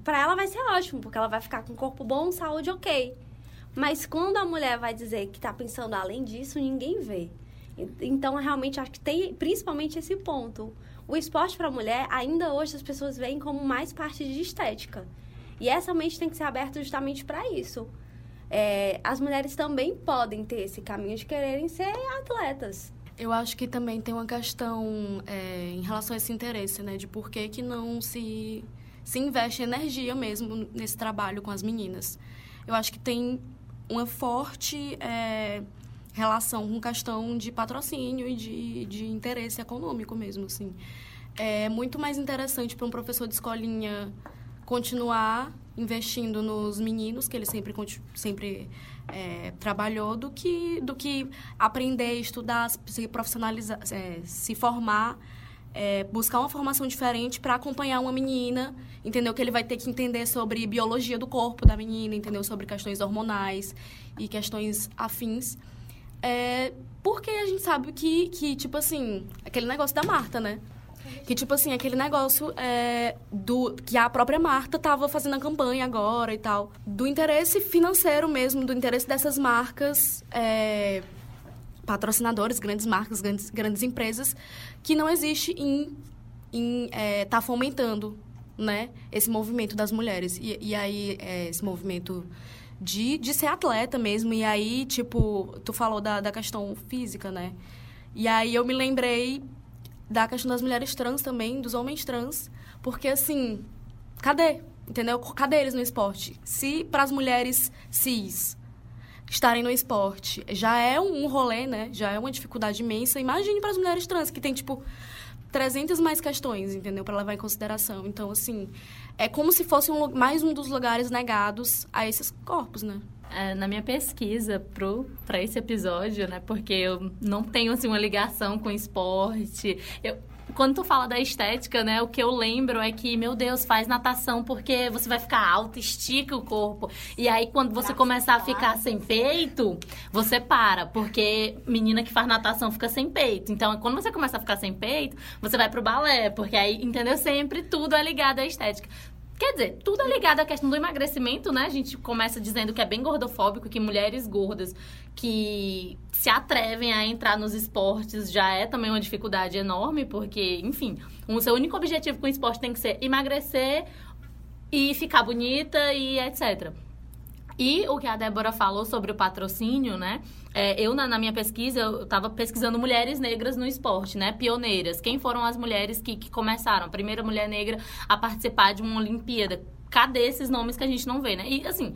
para ela vai ser ótimo, porque ela vai ficar com corpo bom, saúde OK. Mas quando a mulher vai dizer que está pensando além disso, ninguém vê. Então, realmente acho que tem principalmente esse ponto. O esporte para a mulher, ainda hoje as pessoas veem como mais parte de estética. E essa mente tem que ser aberta justamente para isso é, as mulheres também podem ter esse caminho de quererem ser atletas. Eu acho que também tem uma questão é, em relação a esse interesse, né? De por que, que não se, se investe energia mesmo nesse trabalho com as meninas. Eu acho que tem uma forte é, relação com questão de patrocínio e de, de interesse econômico mesmo, assim. É muito mais interessante para um professor de escolinha continuar investindo nos meninos, que ele sempre, sempre é, trabalhou, do que, do que aprender, estudar, se profissionalizar, é, se formar, é, buscar uma formação diferente para acompanhar uma menina, entendeu? Que ele vai ter que entender sobre biologia do corpo da menina, entendeu? Sobre questões hormonais e questões afins. É, porque a gente sabe que, que, tipo assim, aquele negócio da Marta, né? Que, tipo assim, aquele negócio é, do que a própria Marta tava fazendo a campanha agora e tal. Do interesse financeiro mesmo, do interesse dessas marcas, é, patrocinadores, grandes marcas, grandes, grandes empresas, que não existe em estar é, tá fomentando né, esse movimento das mulheres. E, e aí, é, esse movimento de, de ser atleta mesmo. E aí, tipo, tu falou da, da questão física, né? E aí eu me lembrei da questão das mulheres trans também, dos homens trans, porque assim, cadê? Entendeu? Cadê eles no esporte? Se para as mulheres cis estarem no esporte já é um rolê, né? Já é uma dificuldade imensa. Imagine para as mulheres trans que tem tipo 300 mais questões, entendeu? Para levar em consideração. Então, assim, é como se fosse um, mais um dos lugares negados a esses corpos, né? É, na minha pesquisa para esse episódio, né? Porque eu não tenho assim, uma ligação com esporte. Eu, quando tu fala da estética, né, o que eu lembro é que, meu Deus, faz natação porque você vai ficar alto, estica o corpo. E aí, quando você começar a ficar sem peito, você para, porque menina que faz natação fica sem peito. Então, quando você começa a ficar sem peito, você vai pro balé, porque aí, entendeu? Sempre tudo é ligado à estética Quer dizer, tudo é ligado à questão do emagrecimento, né? A gente começa dizendo que é bem gordofóbico, que mulheres gordas que se atrevem a entrar nos esportes já é também uma dificuldade enorme, porque, enfim, o seu único objetivo com o esporte tem que ser emagrecer e ficar bonita e etc. E o que a Débora falou sobre o patrocínio, né? É, eu, na, na, minha pesquisa, eu estava pesquisando mulheres negras no esporte, né? Pioneiras. Quem foram as mulheres que, que começaram? A primeira mulher negra a participar de uma Olimpíada. Cadê esses nomes que a gente não vê, né? E, assim,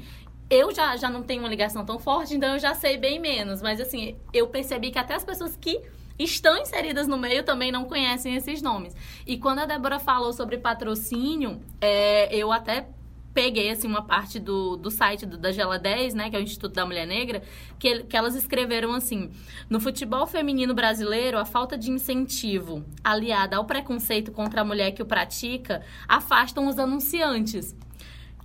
eu já, já não tenho uma ligação tão forte, então eu já sei bem menos. Mas, assim, eu percebi que até as pessoas que estão inseridas no meio também não conhecem esses nomes. E quando a Débora falou sobre patrocínio, é, eu até peguei assim uma parte do, do site do, da Gela 10, né, que é o Instituto da Mulher Negra, que, que elas escreveram assim: no futebol feminino brasileiro, a falta de incentivo aliada ao preconceito contra a mulher que o pratica afastam os anunciantes,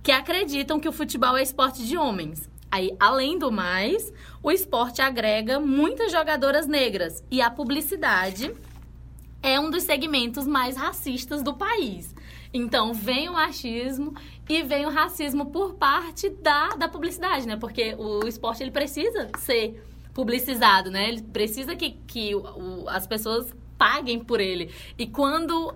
que acreditam que o futebol é esporte de homens. Aí, além do mais, o esporte agrega muitas jogadoras negras e a publicidade é um dos segmentos mais racistas do país. Então, vem o machismo e vem o racismo por parte da, da publicidade, né? Porque o esporte, ele precisa ser publicizado, né? Ele precisa que, que o, as pessoas paguem por ele. E quando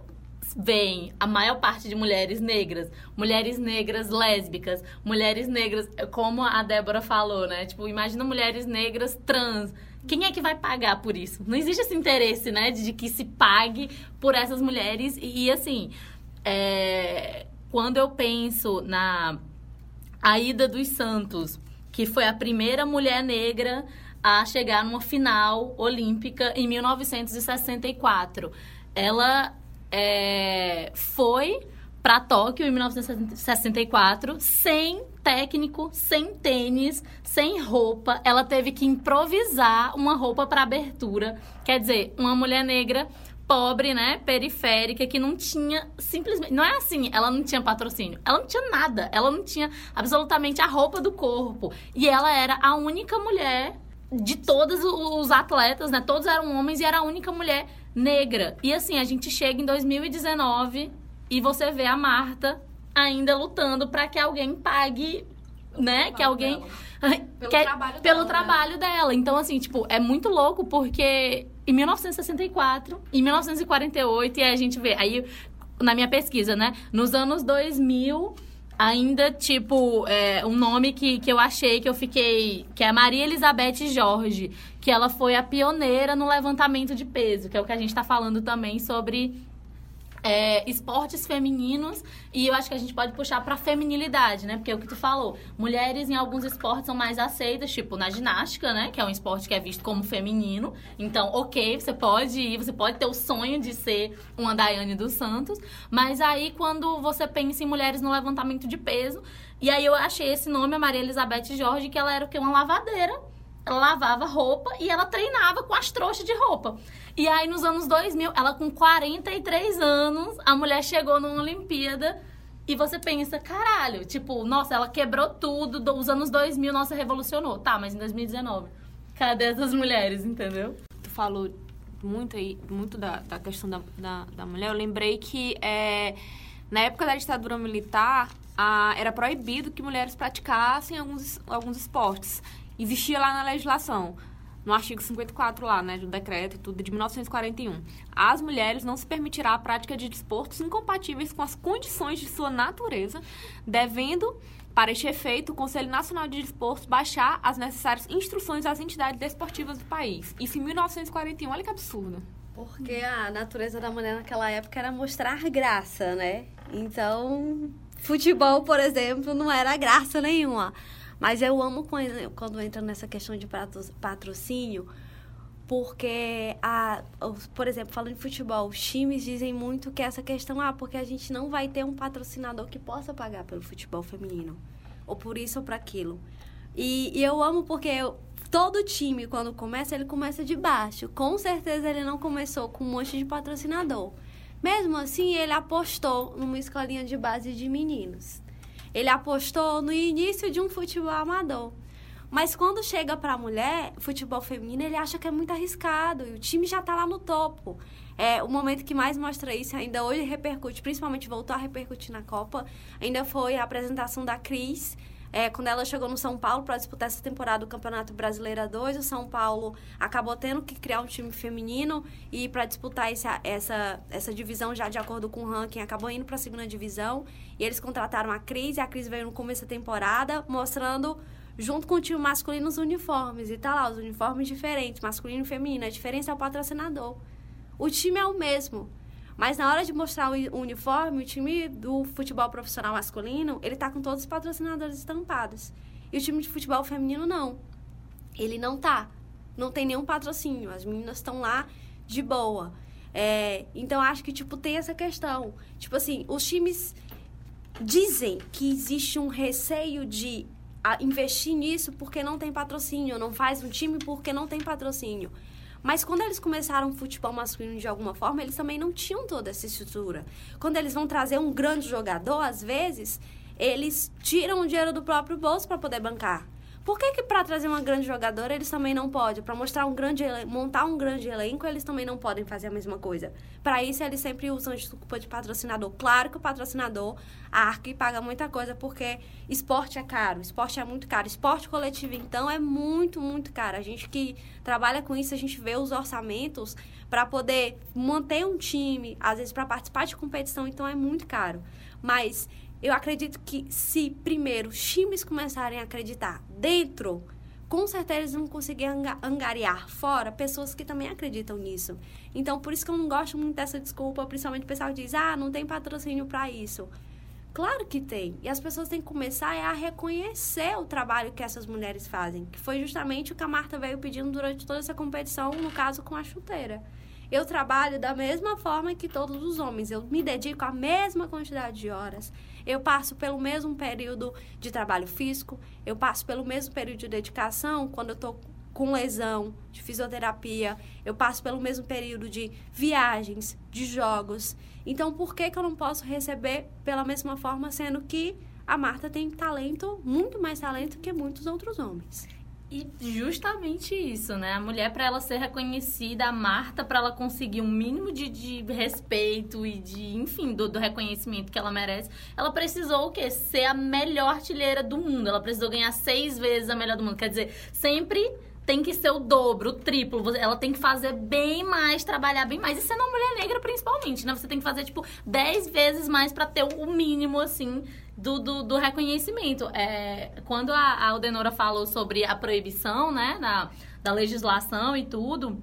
vem a maior parte de mulheres negras, mulheres negras lésbicas, mulheres negras, como a Débora falou, né? Tipo, imagina mulheres negras trans. Quem é que vai pagar por isso? Não existe esse interesse, né, de, de que se pague por essas mulheres. E, e assim, é, quando eu penso na Aida dos Santos, que foi a primeira mulher negra a chegar numa final olímpica em 1964. Ela é, foi para Tóquio em 1964 sem técnico, sem tênis, sem roupa. Ela teve que improvisar uma roupa para abertura. Quer dizer, uma mulher negra pobre, né, periférica, que não tinha simplesmente. Não é assim, ela não tinha patrocínio. Ela não tinha nada. Ela não tinha absolutamente a roupa do corpo. E ela era a única mulher de todos os atletas, né? Todos eram homens e era a única mulher negra. E assim, a gente chega em 2019 e você vê a Marta ainda lutando para que alguém pague, né? Que alguém. Dela. Pelo, que, trabalho, pelo dela, trabalho né? dela. Então, assim, tipo, é muito louco porque em 1964, em 1948, e a gente vê, aí na minha pesquisa, né? Nos anos 2000, ainda, tipo, é, um nome que, que eu achei, que eu fiquei, que é Maria Elizabeth Jorge, que ela foi a pioneira no levantamento de peso, que é o que a gente está falando também sobre é, esportes femininos e eu acho que a gente pode puxar para feminilidade, né? Porque é o que tu falou, mulheres em alguns esportes são mais aceitas, tipo na ginástica, né? Que é um esporte que é visto como feminino. Então, ok, você pode ir, você pode ter o sonho de ser uma Daiane dos Santos, mas aí quando você pensa em mulheres no levantamento de peso, e aí eu achei esse nome, a Maria Elizabeth Jorge, que ela era o quê? Uma lavadeira. Ela lavava roupa e ela treinava com as trouxas de roupa. E aí, nos anos 2000, ela com 43 anos, a mulher chegou numa Olimpíada e você pensa, caralho, tipo, nossa, ela quebrou tudo, os anos 2000, nossa, revolucionou. Tá, mas em 2019, cadê essas mulheres, entendeu? Tu falou muito aí, muito da, da questão da, da, da mulher, eu lembrei que é, na época da ditadura militar, era proibido que mulheres praticassem alguns, alguns esportes. Existia lá na legislação no artigo 54 lá, né, do decreto e tudo de 1941. As mulheres não se permitirá a prática de desportos incompatíveis com as condições de sua natureza, devendo para este efeito, o Conselho Nacional de Desportos baixar as necessárias instruções às entidades desportivas do país. Isso em 1941. Olha que absurdo. Porque a natureza da mulher naquela época era mostrar graça, né? Então, futebol, por exemplo, não era graça nenhuma. Mas eu amo quando, entra nessa questão de patrocínio, porque, a, por exemplo, falando de futebol, os times dizem muito que essa questão, ah, porque a gente não vai ter um patrocinador que possa pagar pelo futebol feminino, ou por isso ou para aquilo. E, e, eu amo porque eu, todo time, quando começa, ele começa de baixo. Com certeza ele não começou com um monte de patrocinador. Mesmo assim, ele apostou numa escolinha de base de meninos. Ele apostou no início de um futebol amador. Mas quando chega pra mulher, futebol feminino, ele acha que é muito arriscado. E o time já tá lá no topo. É, o momento que mais mostra isso, ainda hoje repercute, principalmente voltou a repercutir na Copa, ainda foi a apresentação da Cris, é, quando ela chegou no São Paulo para disputar essa temporada do Campeonato Brasileiro 2, o São Paulo acabou tendo que criar um time feminino e para disputar essa, essa, essa divisão já de acordo com o ranking, acabou indo para a segunda divisão. E eles contrataram a Cris, e a Cris veio no começo da temporada mostrando junto com o time masculino os uniformes. E tá lá, os uniformes diferentes, masculino e feminino. A diferença é o patrocinador. O time é o mesmo. Mas na hora de mostrar o uniforme, o time do futebol profissional masculino, ele tá com todos os patrocinadores estampados. E o time de futebol feminino não. Ele não tá. Não tem nenhum patrocínio. As meninas estão lá de boa. É, então acho que tipo tem essa questão. Tipo assim, os times dizem que existe um receio de investir nisso porque não tem patrocínio, não faz um time porque não tem patrocínio. Mas quando eles começaram o futebol masculino de alguma forma, eles também não tinham toda essa estrutura. Quando eles vão trazer um grande jogador, às vezes, eles tiram o dinheiro do próprio bolso para poder bancar. Por que, que para trazer uma grande jogadora eles também não podem? Para mostrar um grande montar um grande elenco, eles também não podem fazer a mesma coisa. Para isso, eles sempre usam desculpa de patrocinador. Claro que o patrocinador arca e paga muita coisa, porque esporte é caro, esporte é muito caro. Esporte coletivo, então, é muito, muito caro. A gente que trabalha com isso, a gente vê os orçamentos para poder manter um time, às vezes para participar de competição, então é muito caro. Mas eu acredito que se primeiro os times começarem a acreditar dentro, com certeza eles vão conseguir angariar fora pessoas que também acreditam nisso. Então, por isso que eu não gosto muito dessa desculpa, principalmente o pessoal que diz: "Ah, não tem patrocínio para isso". Claro que tem. E as pessoas têm que começar a reconhecer o trabalho que essas mulheres fazem, que foi justamente o que a Marta veio pedindo durante toda essa competição, no caso com a chuteira. Eu trabalho da mesma forma que todos os homens. Eu me dedico à mesma quantidade de horas. Eu passo pelo mesmo período de trabalho físico, eu passo pelo mesmo período de dedicação quando eu estou com lesão, de fisioterapia, eu passo pelo mesmo período de viagens, de jogos. Então, por que, que eu não posso receber pela mesma forma, sendo que a Marta tem talento, muito mais talento que muitos outros homens? E justamente isso, né? A mulher, para ela ser reconhecida, a Marta, para ela conseguir um mínimo de, de respeito e de, enfim, do, do, reconhecimento que ela merece, ela precisou o quê? Ser a melhor artilheira do mundo. Ela precisou ganhar seis vezes a melhor do mundo. Quer dizer, sempre tem que ser o dobro, o triplo. Ela tem que fazer bem mais, trabalhar bem mais. E sendo uma mulher negra, principalmente, né? Você tem que fazer, tipo, dez vezes mais para ter o mínimo, assim, do, do, do reconhecimento. É, quando a, Aldenora falou sobre a proibição, né, da, da legislação e tudo,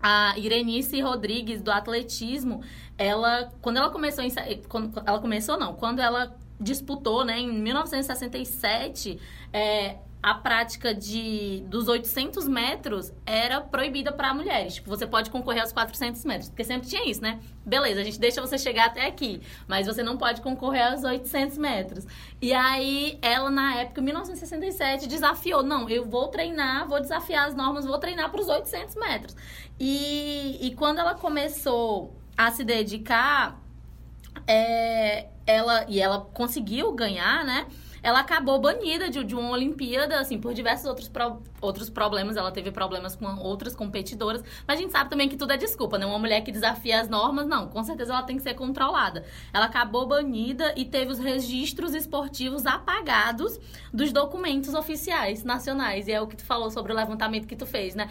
a Irenice Rodrigues, do atletismo, ela, quando ela começou, em, quando, ela começou não, quando ela disputou, né, em 1967, é, a prática de dos 800 metros era proibida para mulheres. Tipo, você pode concorrer aos 400 metros, porque sempre tinha isso, né? Beleza, a gente deixa você chegar até aqui, mas você não pode concorrer aos 800 metros. E aí, ela, na época, em 1967, desafiou: não, eu vou treinar, vou desafiar as normas, vou treinar para os 800 metros. E, e quando ela começou a se dedicar, é, ela, e ela conseguiu ganhar, né? Ela acabou banida de, de uma Olimpíada, assim, por diversos outros, pro, outros problemas. Ela teve problemas com outras competidoras. Mas a gente sabe também que tudo é desculpa, né? Uma mulher que desafia as normas, não. Com certeza ela tem que ser controlada. Ela acabou banida e teve os registros esportivos apagados dos documentos oficiais nacionais. E é o que tu falou sobre o levantamento que tu fez, né?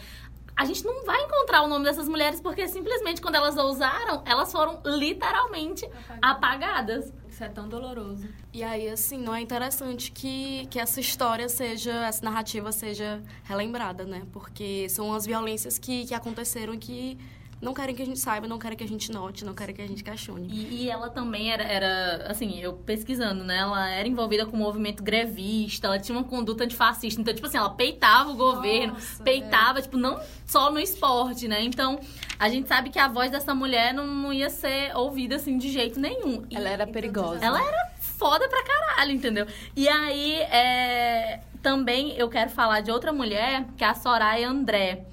a gente não vai encontrar o nome dessas mulheres porque simplesmente quando elas ousaram, elas foram literalmente apagadas. apagadas. Isso é tão doloroso. E aí, assim, não é interessante que, que essa história seja, essa narrativa seja relembrada, né? Porque são as violências que, que aconteceram que não querem que a gente saiba, não querem que a gente note, não querem que a gente questione. E, e, ela também era, era, assim, eu pesquisando, né? Ela era envolvida com o movimento grevista, ela tinha uma conduta antifascista. Então, tipo assim, ela peitava o governo, Nossa, peitava, é. tipo, não só no esporte, né? Então, a gente sabe que a voz dessa mulher não, não ia ser ouvida, assim, de jeito nenhum. E, ela era perigosa. Ela era foda pra caralho, entendeu? E aí, é, também eu quero falar de outra mulher, que é a Soraya André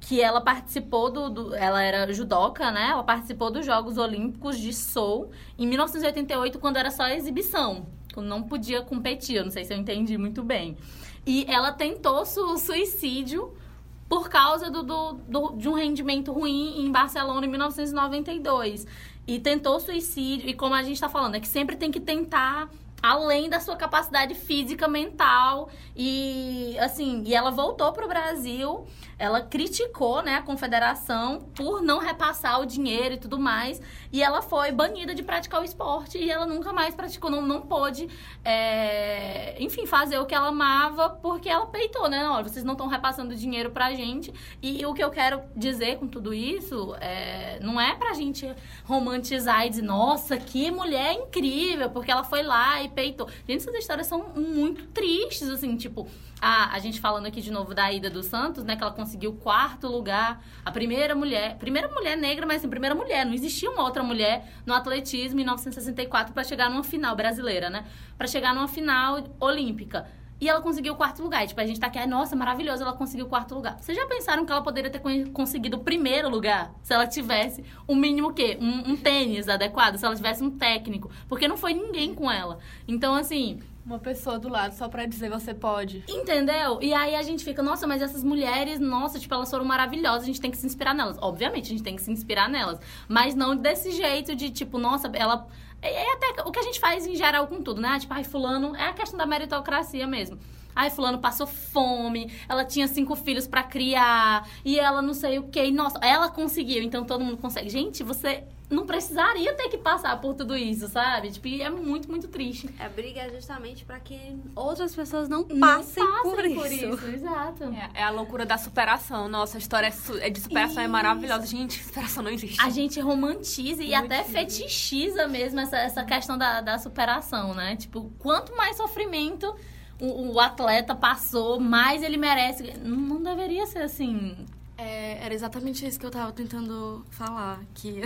que ela participou do, do, Ela era judoca, né? Ela participou dos Jogos Olímpicos de Seoul em 1988, quando era só exibição. Quando não podia competir. Eu não sei se eu entendi muito bem. E ela tentou su suicídio por causa do, do, do, de um rendimento ruim em Barcelona em 1992. E tentou suicídio. E como a gente está falando, é que sempre tem que tentar além da sua capacidade física, mental. E assim, e ela voltou para o Brasil, ela criticou, né, a confederação por não repassar o dinheiro e tudo mais, e ela foi banida de praticar o esporte e ela nunca mais praticou, não, não pôde, é, enfim, fazer o que ela amava porque ela peitou, né, não, vocês não estão repassando dinheiro pra gente. E o que eu quero dizer com tudo isso é, não é pra gente romantizar e dizer, nossa, que mulher incrível, porque ela foi lá e peitou. Gente, essas histórias são muito tristes, assim, tipo, a, a gente falando aqui de novo da Ida dos Santos, né, que ela conseguiu quarto lugar, a primeira mulher, primeira mulher negra, mas assim, primeira mulher, não existia uma outra mulher no atletismo em 1964 para chegar numa final brasileira, né? Para chegar numa final olímpica. E ela conseguiu o quarto lugar. E, tipo, a gente tá aqui, nossa, maravilhoso, ela conseguiu o quarto lugar. Vocês já pensaram que ela poderia ter conseguido o primeiro lugar? Se ela tivesse o mínimo o quê? Um, um tênis adequado, se ela tivesse um técnico. Porque não foi ninguém com ela. Então, assim, uma pessoa do lado só pra dizer você pode. Entendeu? E aí a gente fica, nossa, mas essas mulheres, nossa, tipo, elas foram maravilhosas, a gente tem que se inspirar nelas. Obviamente, a gente tem que se inspirar nelas. Mas não desse jeito de, tipo, nossa, ela é até o que a gente faz em geral com tudo, né? Tipo, ai, fulano, é a questão da meritocracia mesmo. Ai, fulano passou fome, ela tinha cinco filhos para criar, e ela não sei o que. E, nossa, ela conseguiu, então todo mundo consegue. Gente, você não precisaria ter que passar por tudo isso, sabe? Tipo, é muito, muito triste. É briga justamente para que outras pessoas não passem, não passem por, por, isso. isso. Exato. É, é, a loucura da superação. Nossa, a história é, é de superação isso. é maravilhosa. Gente, superação não existe. A gente romantiza e até fetichiza mesmo essa, essa questão da, da superação, né? Tipo, quanto mais sofrimento o, o atleta passou, mais ele merece. Não, não deveria ser assim. É, era exatamente isso que eu tava tentando falar. Que...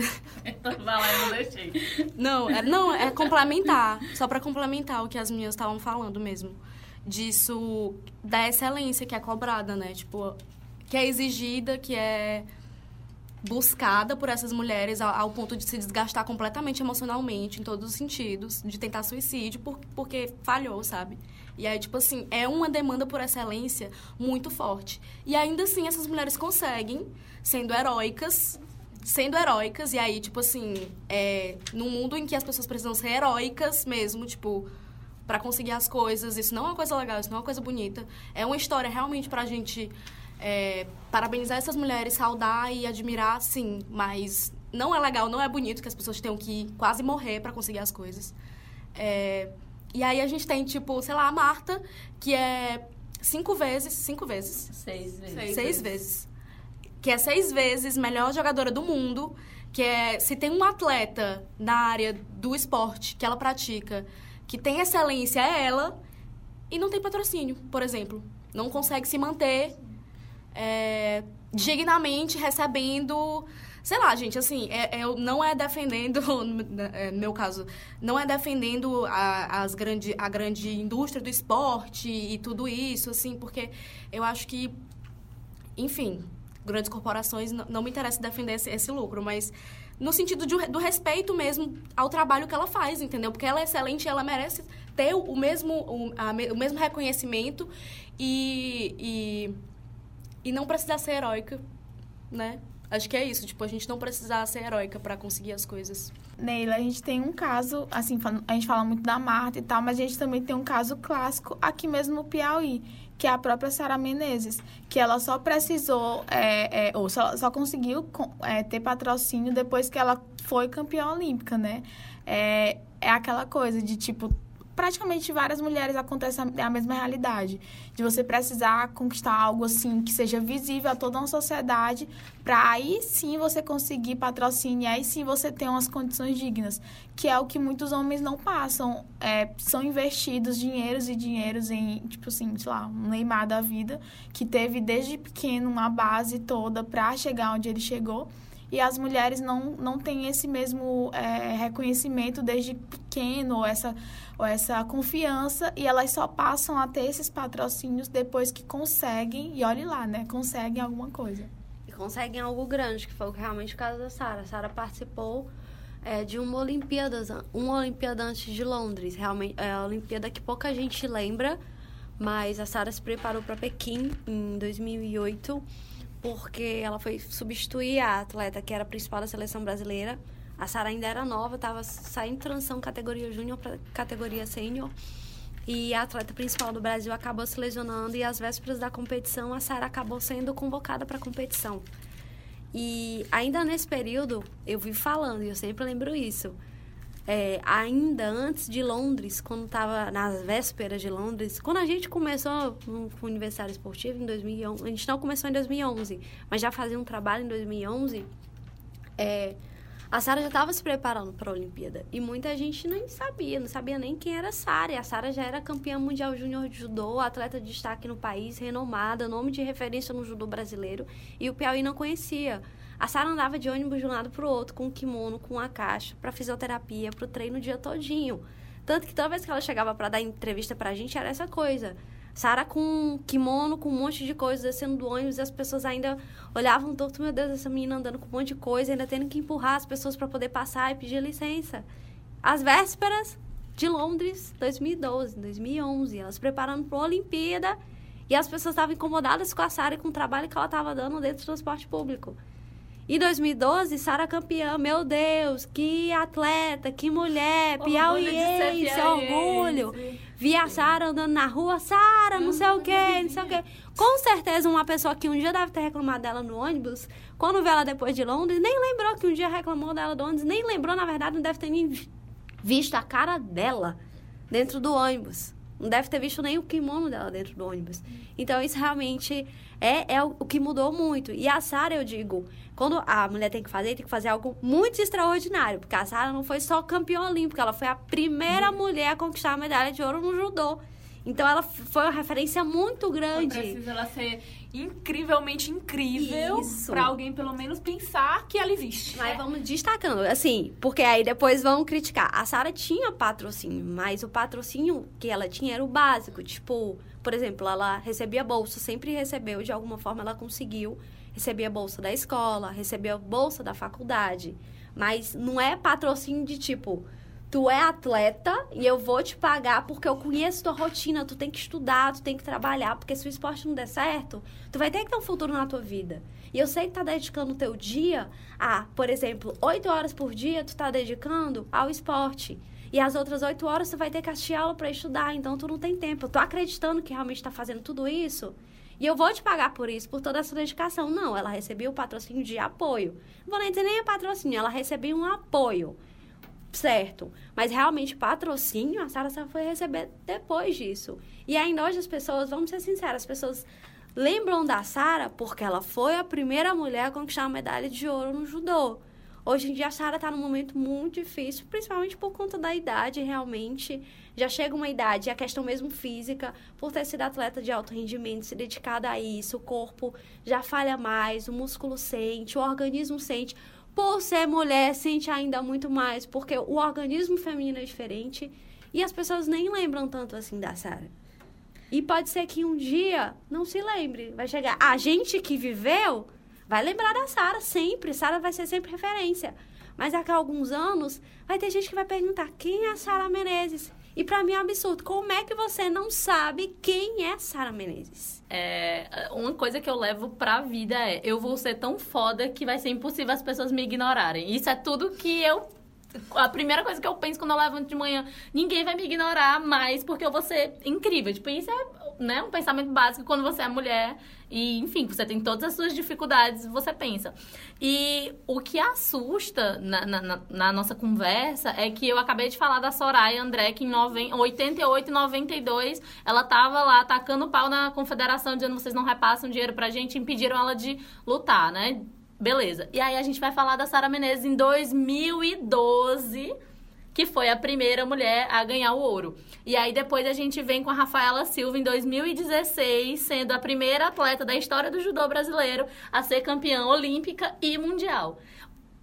Lá, eu não deixei. Não, é, não, é complementar. Só para complementar o que as minhas estavam falando mesmo. Disso, da excelência que é cobrada, né? Tipo, que é exigida, que é buscada por essas mulheres ao, ao, ponto de se desgastar completamente emocionalmente, em todos os sentidos, de tentar suicídio por, porque falhou, sabe? E aí, tipo assim, é uma demanda por excelência muito forte. E ainda assim, essas mulheres conseguem, sendo heróicas, sendo heróicas, e aí, tipo assim, é, num mundo em que as pessoas precisam ser heróicas mesmo, tipo, para conseguir as coisas, isso não é uma coisa legal, isso não é uma coisa bonita. É uma história realmente pra gente é, parabenizar essas mulheres, saudar e admirar, sim, mas não é legal, não é bonito que as pessoas tenham que quase morrer para conseguir as coisas. É, e aí a gente tem, tipo, sei lá, a Marta, que é cinco vezes. Cinco vezes? Seis vezes. Seis, seis vezes. Que é seis vezes melhor jogadora do mundo. Que é. Se tem um atleta na área do esporte que ela pratica, que tem excelência, é ela. E não tem patrocínio, por exemplo. Não consegue se manter é, dignamente recebendo Sei lá, gente, assim, é, eu não é defendendo, é, no meu caso, não é defendendo a, as grande, a grande indústria do esporte e tudo isso, assim, porque eu acho que, enfim, grandes corporações não, não me interessa defender esse, esse lucro, mas no sentido de, do respeito mesmo ao trabalho que ela faz, entendeu? Porque ela é excelente, ela merece ter o mesmo, o, a, o mesmo reconhecimento e, e, e não precisar ser heróica, né? Acho que é isso, tipo, a gente não precisar ser heróica para conseguir as coisas. Neila, a gente tem um caso, assim, a gente fala muito da Marta e tal, mas a gente também tem um caso clássico aqui mesmo no Piauí, que é a própria Sara Menezes, que ela só precisou, é, é, ou só, só conseguiu é, ter patrocínio depois que ela foi campeã olímpica, né? É, é aquela coisa de, tipo, praticamente várias mulheres acontece a mesma realidade. De você precisar conquistar algo assim que seja visível a toda uma sociedade para aí sim você conseguir patrocínio aí sim você ter umas condições dignas que é o que muitos homens não passam. É, são investidos dinheiros e dinheiros em tipo assim sei lá um Neymar da vida que teve desde pequeno uma base toda para chegar onde ele chegou e as mulheres não, não têm esse mesmo é, reconhecimento desde pequeno, ou essa, ou essa confiança, e elas só passam a ter esses patrocínios depois que conseguem, e olhe lá, né? Conseguem alguma coisa. E conseguem algo grande, que foi realmente o caso da Sara. Sara participou é, de uma Olimpíada, uma Olimpíada antes de Londres. Realmente, é a Olimpíada que pouca gente lembra, Mas a Sara se preparou para Pequim em 2008, porque ela foi substituir a atleta que era a principal da seleção brasileira. A Sara ainda era nova, estava saindo transição categoria júnior para categoria sênior. E a atleta principal do Brasil acabou se lesionando e às vésperas da competição a Sara acabou sendo convocada para a competição. E ainda nesse período, eu vi falando, e eu sempre lembro isso, é, ainda antes de Londres, quando estava nas vésperas de Londres, quando a gente começou no Universitário Esportivo em 2011, a gente não começou em 2011, mas já fazia um trabalho em 2011, é, a Sara já estava se preparando para a Olimpíada e muita gente nem sabia, não sabia nem quem era a Sara. E a Sara já era campeã mundial júnior de judô, atleta de destaque no país, renomada, nome de referência no judô brasileiro, e o Piauí não conhecia. A Sara andava de ônibus de um lado para o outro, com o kimono, com a caixa, para fisioterapia, para o treino o dia todinho. Tanto que toda vez que ela chegava para dar entrevista para a gente, era essa coisa. Sara com kimono, com um monte de coisa, descendo do ônibus, e as pessoas ainda olhavam torto, meu Deus, essa menina andando com um monte de coisa, ainda tendo que empurrar as pessoas para poder passar e pedir licença. Às vésperas de Londres, 2012, 2011, elas preparando para a Olimpíada, e as pessoas estavam incomodadas com a Sara e com o trabalho que ela estava dando dentro do transporte público. Em 2012, Sara campeã, meu Deus, que atleta, que mulher, piauiense, orgulho. Vi a Sara andando na rua, Sara, não sei o quê, não sei o quê. Com certeza, uma pessoa que um dia deve ter reclamado dela no ônibus, quando vê ela depois de Londres, nem lembrou que um dia reclamou dela do ônibus, nem lembrou, na verdade, não deve ter nem visto a cara dela dentro do ônibus. Não deve ter visto nem o kimono dela dentro do ônibus. Então, isso realmente é, é o, que mudou muito. E a Sara, eu digo, quando a mulher tem que fazer, tem que fazer algo muito extraordinário. Porque a Sara não foi só campeã olímpica, ela foi a primeira uhum. mulher a conquistar a medalha de ouro no judô. Então ela foi uma referência muito grande. Precisa ela ser incrivelmente incrível para alguém pelo menos pensar que ela existe. Mas vamos destacando, assim, porque aí depois vão criticar. A Sara tinha patrocínio, mas o patrocínio que ela tinha era o básico, tipo, por exemplo, ela recebia bolsa, sempre recebeu, de alguma forma ela conseguiu recebia bolsa da escola, recebia bolsa da faculdade. Mas não é patrocínio de tipo, tu é atleta e eu vou te pagar porque eu conheço tua rotina, tu tem que estudar, tu tem que trabalhar, porque se o esporte não der certo, tu vai ter que ter um futuro na tua vida. E eu sei que tá dedicando o teu dia a, por exemplo, oito horas por dia tu tá dedicando ao esporte. E as outras oito horas tu vai ter que assistir aula para estudar, então tu não tem tempo. Eu tô acreditando que realmente tá fazendo tudo isso. E eu vou te pagar por isso, por toda essa dedicação. Não, ela recebeu o patrocínio de apoio. Não vou nem dizer nem a patrocínio, ela recebeu um apoio. Certo. Mas realmente, patrocínio, a Sara só foi receber depois disso. E ainda hoje as pessoas, vamos ser sinceras, as pessoas lembram da Sara porque ela foi a primeira mulher a conquistar a medalha de ouro no judô. Hoje em dia a Sara está num momento muito difícil, principalmente por conta da idade, realmente. Já chega uma idade, a questão mesmo física, por ter sido atleta de alto rendimento, se dedicada a isso, o corpo já falha mais, o músculo sente, o organismo sente. Por ser mulher, sente ainda muito mais, porque o organismo feminino é diferente e as pessoas nem lembram tanto assim da Sara. E pode ser que um dia não se lembre. Vai chegar a gente que viveu vai lembrar da Sara sempre. Sara vai ser sempre referência. Mas daqui a alguns anos, vai ter gente que vai perguntar quem é a Sara Menezes. E para mim é um absurdo. Como é que você não sabe quem é Sara Menezes? É, uma coisa que eu levo pra vida é: eu vou ser tão foda que vai ser impossível as pessoas me ignorarem. Isso é tudo que eu a primeira coisa que eu penso quando eu levanto de manhã, ninguém vai me ignorar mais porque eu vou ser incrível. Tipo, isso é né, um pensamento básico quando você é mulher e, enfim, você tem todas as suas dificuldades, você pensa. E o que assusta na, na, na nossa conversa é que eu acabei de falar da Soraya André, que em 90, 88 e 92 ela tava lá atacando pau na confederação, dizendo vocês não repassam dinheiro pra gente, impediram ela de lutar, né? Beleza. E aí a gente vai falar da Sara Menezes em 2012, que foi a primeira mulher a ganhar o ouro. E aí depois a gente vem com a Rafaela Silva em 2016, sendo a primeira atleta da história do judô brasileiro a ser campeã olímpica e mundial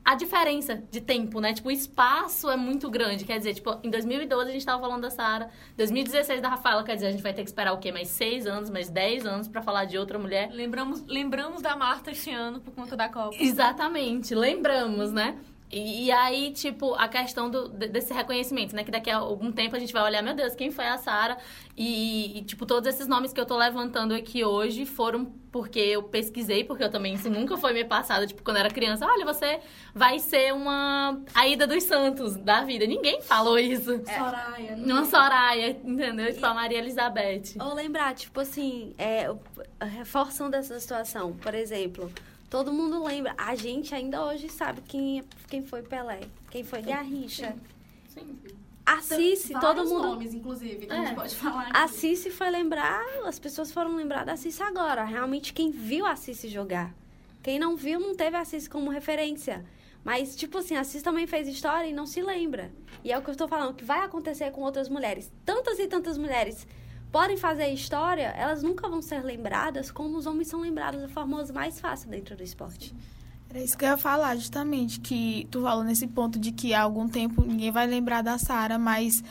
a diferença de tempo, né? Tipo, o espaço é muito grande. Quer dizer, tipo, em 2012 a gente tava falando da Sara, 2016 da Rafaela, quer dizer, a gente vai ter que esperar o quê? Mais seis anos, mais dez anos para falar de outra mulher. Lembramos, lembramos da Marta este ano por conta da Copa. Exatamente, lembramos, né? E, e aí, tipo, a questão do, desse reconhecimento, né? Que daqui a algum tempo a gente vai olhar, meu Deus, quem foi a Sara? E, e, tipo, todos esses nomes que eu tô levantando aqui hoje foram porque eu pesquisei, porque eu também, isso nunca foi me passado, tipo, quando eu era criança, olha, você vai ser uma Aida dos Santos da vida. Ninguém falou isso. É. Soraya. Uma Soraya, entendeu? Tipo, a Maria Elizabeth. Ou lembrar, tipo assim, é, reforçando essa situação, por exemplo, todo mundo lembra, a gente ainda hoje sabe quem, quem foi Pelé, quem foi Garrincha. Sim. A Cici, todo mundo. nomes, inclusive, que a É. gente pode falar aqui. A Cici foi lembrar, as pessoas foram lembrar da Cici agora. Realmente, quem viu a Cici jogar. Quem não viu, não teve a Cici como referência. Mas, tipo assim, a Cici também fez história e não se lembra. E é o que eu estou falando, que vai acontecer com outras mulheres. Tantas e tantas mulheres podem fazer história, elas nunca vão ser lembradas como os homens são lembrados da forma mais fácil dentro do esporte. Era isso que eu ia falar, justamente, que tu falou nesse ponto de que há algum tempo ninguém vai lembrar da Sara, mas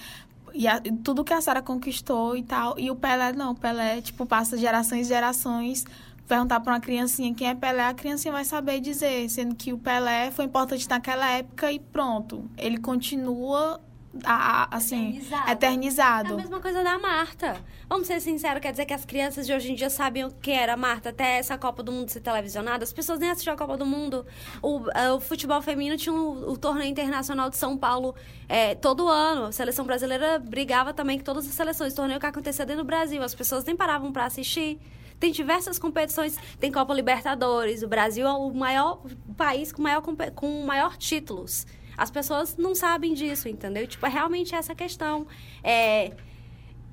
e a- tudo que a Sara conquistou e tal, e o Pelé não, o Pelé, tipo, passa gerações e gerações, perguntar pra uma criancinha quem é Pelé, a criancinha vai saber dizer, sendo que o Pelé foi importante naquela época e pronto, ele continua a- assim, Eternizado. É eternizado. a mesma coisa da Marta. Vamos ser sinceros, quer dizer que as crianças de hoje em dia sabiam o que era a Marta até essa Copa do Mundo ser televisionada? As pessoas nem assistiam a Copa do Mundo. O, eh, o futebol feminino tinha o, o torneio internacional de São Paulo eh, todo ano. A seleção brasileira brigava também com todas as seleções. Torneio que acontecia dentro do Brasil. As pessoas nem paravam para assistir. Tem diversas competições. Tem Copa Libertadores. O Brasil é o maior país com maior, com maior títulos. As pessoas não sabem disso, entendeu? Tipo, é realmente essa questão. É,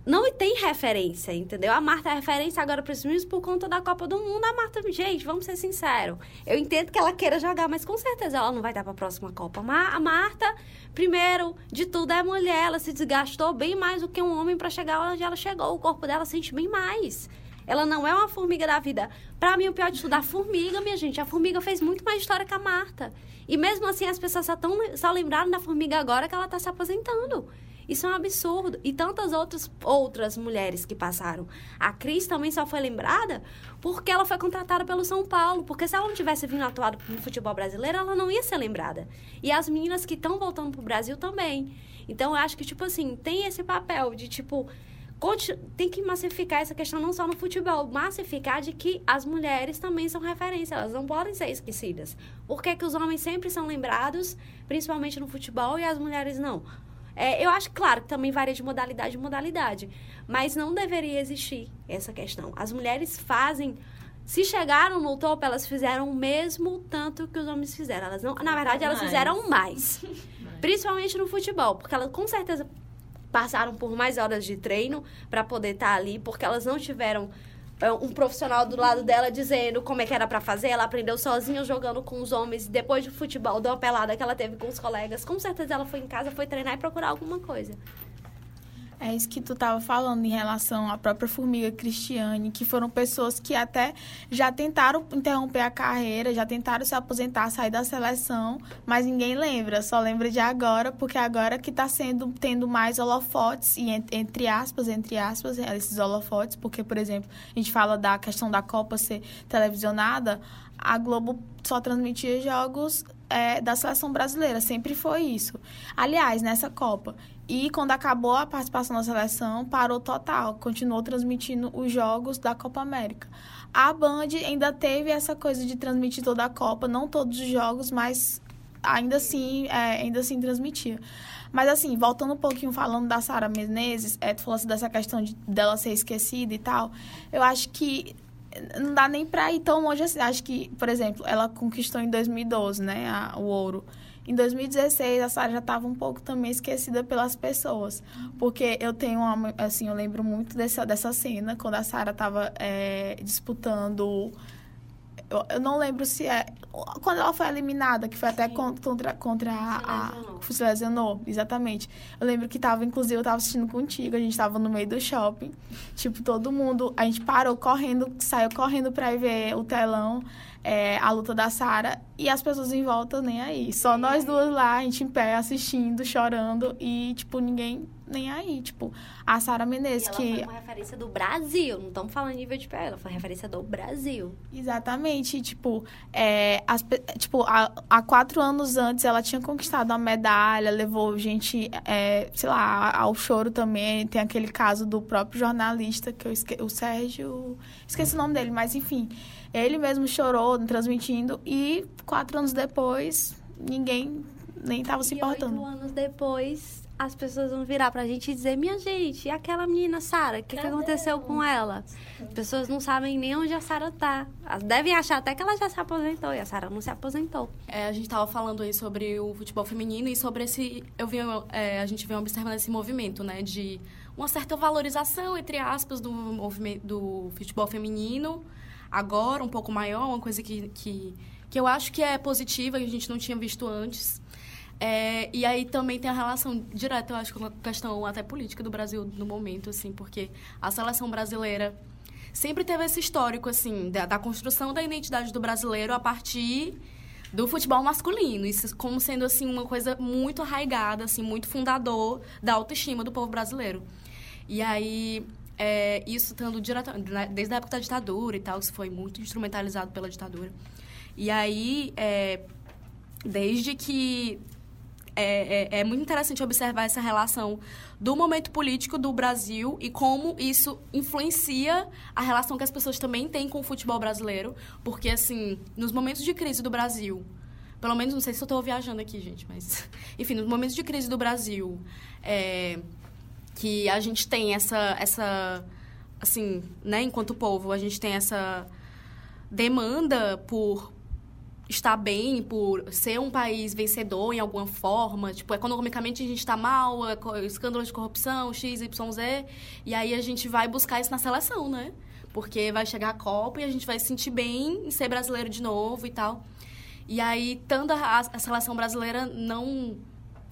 não tem referência, entendeu? A Marta é referência agora para os meninos por conta da Copa do Mundo. A Marta, gente, vamos ser sinceros. Eu entendo que ela queira jogar, mas com certeza ela não vai dar para a próxima Copa. Ma- A Marta, primeiro de tudo, é mulher. Ela se desgastou bem mais do que um homem para chegar onde ela chegou. O corpo dela sente bem mais. Ela não é uma formiga da vida. Pra mim, o pior de tudo, a formiga, minha gente. A formiga fez muito mais história que a Marta. E mesmo assim, as pessoas só, tão, só lembraram da formiga agora que ela tá se aposentando. Isso é um absurdo. E tantas outras, outras mulheres que passaram. A Cris também só foi lembrada porque ela foi contratada pelo São Paulo. Porque se ela não tivesse vindo atuado no futebol brasileiro, ela não ia ser lembrada. E as meninas que estão voltando pro Brasil também. Então, eu acho que, tipo assim, tem esse papel de, tipo, tem que massificar essa questão não só no futebol, massificar de que as mulheres também são referência, elas não podem ser esquecidas. Por que, que os homens sempre são lembrados, principalmente no futebol, e as mulheres não? É, eu acho, claro, que também varia de modalidade em modalidade, mas não deveria existir essa questão. As mulheres fazem. Se chegaram no topo, elas fizeram o mesmo tanto que os homens fizeram. Elas não, na verdade, elas fizeram mais. Principalmente no futebol, porque elas com certeza passaram por mais horas de treino para poder estar ali, porque elas não tiveram é, um profissional do lado dela dizendo como é que era para fazer. Ela aprendeu sozinha jogando com os homens. Depois do futebol, deu uma pelada que ela teve com os colegas. Com certeza ela foi em casa, foi treinar e procurar alguma coisa. É isso que tu estava falando em relação à própria Formiga Cristiane, que foram pessoas que até já tentaram interromper a carreira, já tentaram se aposentar, sair da seleção, mas ninguém lembra, só lembra de agora, porque agora que está sendo tendo mais holofotes e en- entre aspas, entre aspas, esses holofotes, porque por exemplo, a gente fala da questão da Copa ser televisionada, a Globo só transmitia jogos é, da seleção brasileira, sempre foi isso. Aliás, nessa Copa. E quando acabou a participação da seleção, parou total, continuou transmitindo os jogos da Copa América. A Band ainda teve essa coisa de transmitir toda a Copa, não todos os jogos, mas ainda assim, é, ainda assim transmitia. Mas assim, voltando um pouquinho falando da Sara Menezes, é, tu falou assim dessa questão de, dela ser esquecida e tal. Eu acho que não dá nem pra ir tão longe assim. Acho que, por exemplo, ela conquistou em 2012, né, a- o ouro. Em 2016, a Sara já estava um pouco também esquecida pelas pessoas. Porque eu tenho uma, assim, eu lembro muito dessa, dessa cena, quando a Sara estava disputando. Eu, eu não lembro se é. Quando ela foi eliminada, que foi até con- contra, contra a. a lesionou. se lesionou, exatamente. Eu lembro que tava, inclusive, eu tava assistindo contigo, a gente tava no meio do shopping. Tipo, todo mundo. A gente parou correndo, saiu correndo pra ir ver o telão. É, a luta da Sara e as pessoas em volta nem aí. Só nós duas lá, a gente em pé, assistindo, chorando e, tipo, ninguém nem aí. Tipo, a Sara Menezes, ela que. foi uma referência do Brasil, não estamos falando nível de pé, ela foi referência do Brasil. Exatamente, tipo, é, as, tipo há, há, quatro anos antes ela tinha conquistado uma medalha, levou gente, é, sei lá, ao choro também. Tem aquele caso do próprio jornalista, que eu esque, o Sérgio, esqueci o nome dele, mas enfim. Ele mesmo chorou transmitindo e quatro anos depois ninguém nem estava se importando. E oito anos depois as pessoas vão virar pra gente e dizer: Minha gente, e aquela menina Sara? O que, que aconteceu com ela? As pessoas não sabem nem onde a Sara tá. Elas devem achar até que ela já se aposentou e a Sara não se aposentou. É, a gente tava falando aí sobre o futebol feminino e sobre esse. Eu vi, é, a gente vem observando esse movimento, né? De uma certa valorização, entre aspas, do movimento do futebol feminino agora, um pouco maior, uma coisa que, que, que eu acho que é positiva, que a gente não tinha visto antes. É, e aí também tem a relação direta, eu acho, com a questão até política do Brasil no momento, assim, porque a seleção brasileira sempre teve esse histórico, assim, da, da construção da identidade do brasileiro a partir do futebol masculino. Isso como sendo, assim, uma coisa muito arraigada, assim, muito fundador da autoestima do povo brasileiro. E aí, é, isso estando diretamente, né, desde a época da ditadura e tal, isso foi muito instrumentalizado pela ditadura. E aí, é, desde que é, é, é, muito interessante observar essa relação do momento político do Brasil e como isso influencia a relação que as pessoas também têm com o futebol brasileiro. Porque, assim, nos momentos de crise do Brasil, pelo menos, não sei se eu estou viajando aqui, gente, mas... Enfim, nos momentos de crise do Brasil, é, que a gente tem essa, essa assim, né, enquanto povo, a gente tem essa demanda por estar bem, por ser um país vencedor em alguma forma, tipo, economicamente a gente está mal, é escândalo de corrupção, X, Y, Z, e aí a gente vai buscar isso na seleção, né? Porque vai chegar a Copa e a gente vai se sentir bem em ser brasileiro de novo e tal. E aí, tanto a, a seleção brasileira não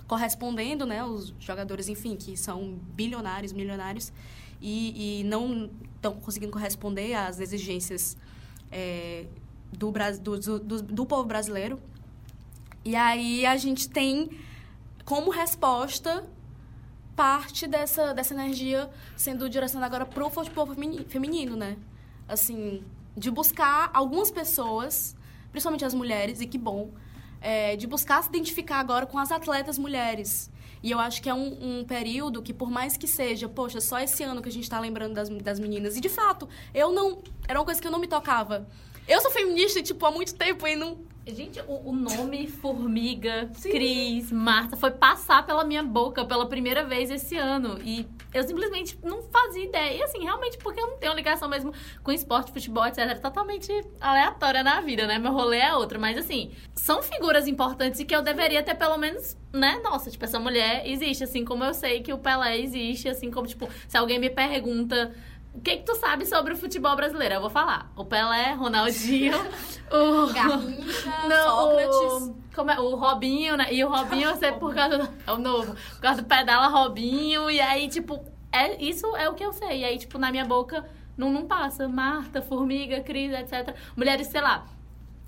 correspondendo, né? Os jogadores, enfim, que são bilionários, milionários, e, e não estão conseguindo corresponder às exigências é, do, do, do, do povo brasileiro. E aí a gente tem como resposta parte dessa, dessa energia sendo direcionada agora para o futebol feminino, né? Assim, de buscar algumas pessoas, principalmente as mulheres, e que bom, é, de buscar se identificar agora com as atletas mulheres. E eu acho que é um, um, período que, por mais que seja, poxa, só esse ano que a gente está lembrando das, das meninas. E, de fato, eu não... Era uma coisa que eu não me tocava. Eu sou feminista, tipo, há muito tempo e não Gente, o, o nome Formiga, Sim. Cris, Marta foi passar pela minha boca pela primeira vez esse ano. E eu simplesmente não fazia ideia. E assim, realmente, porque eu não tenho ligação mesmo com esporte, futebol, etc. Totalmente aleatória na vida, né? Meu rolê é outro. Mas assim, são figuras importantes e que eu deveria ter pelo menos, né? Nossa, tipo, essa mulher existe. Assim como eu sei que o Pelé existe. Assim como, tipo, se alguém me pergunta o que, que tu sabe sobre o futebol brasileiro? Eu vou falar. O Pelé, Ronaldinho, o. Garrincha, não. O, como é? O Robinho, né? E o Robinho, eu sei por causa do. É o novo. Por causa do pedala Robinho. E aí, tipo, é, isso é o que eu sei. E aí, tipo, na minha boca não, não passa. Marta, Formiga, Cris, etc. Mulheres, sei lá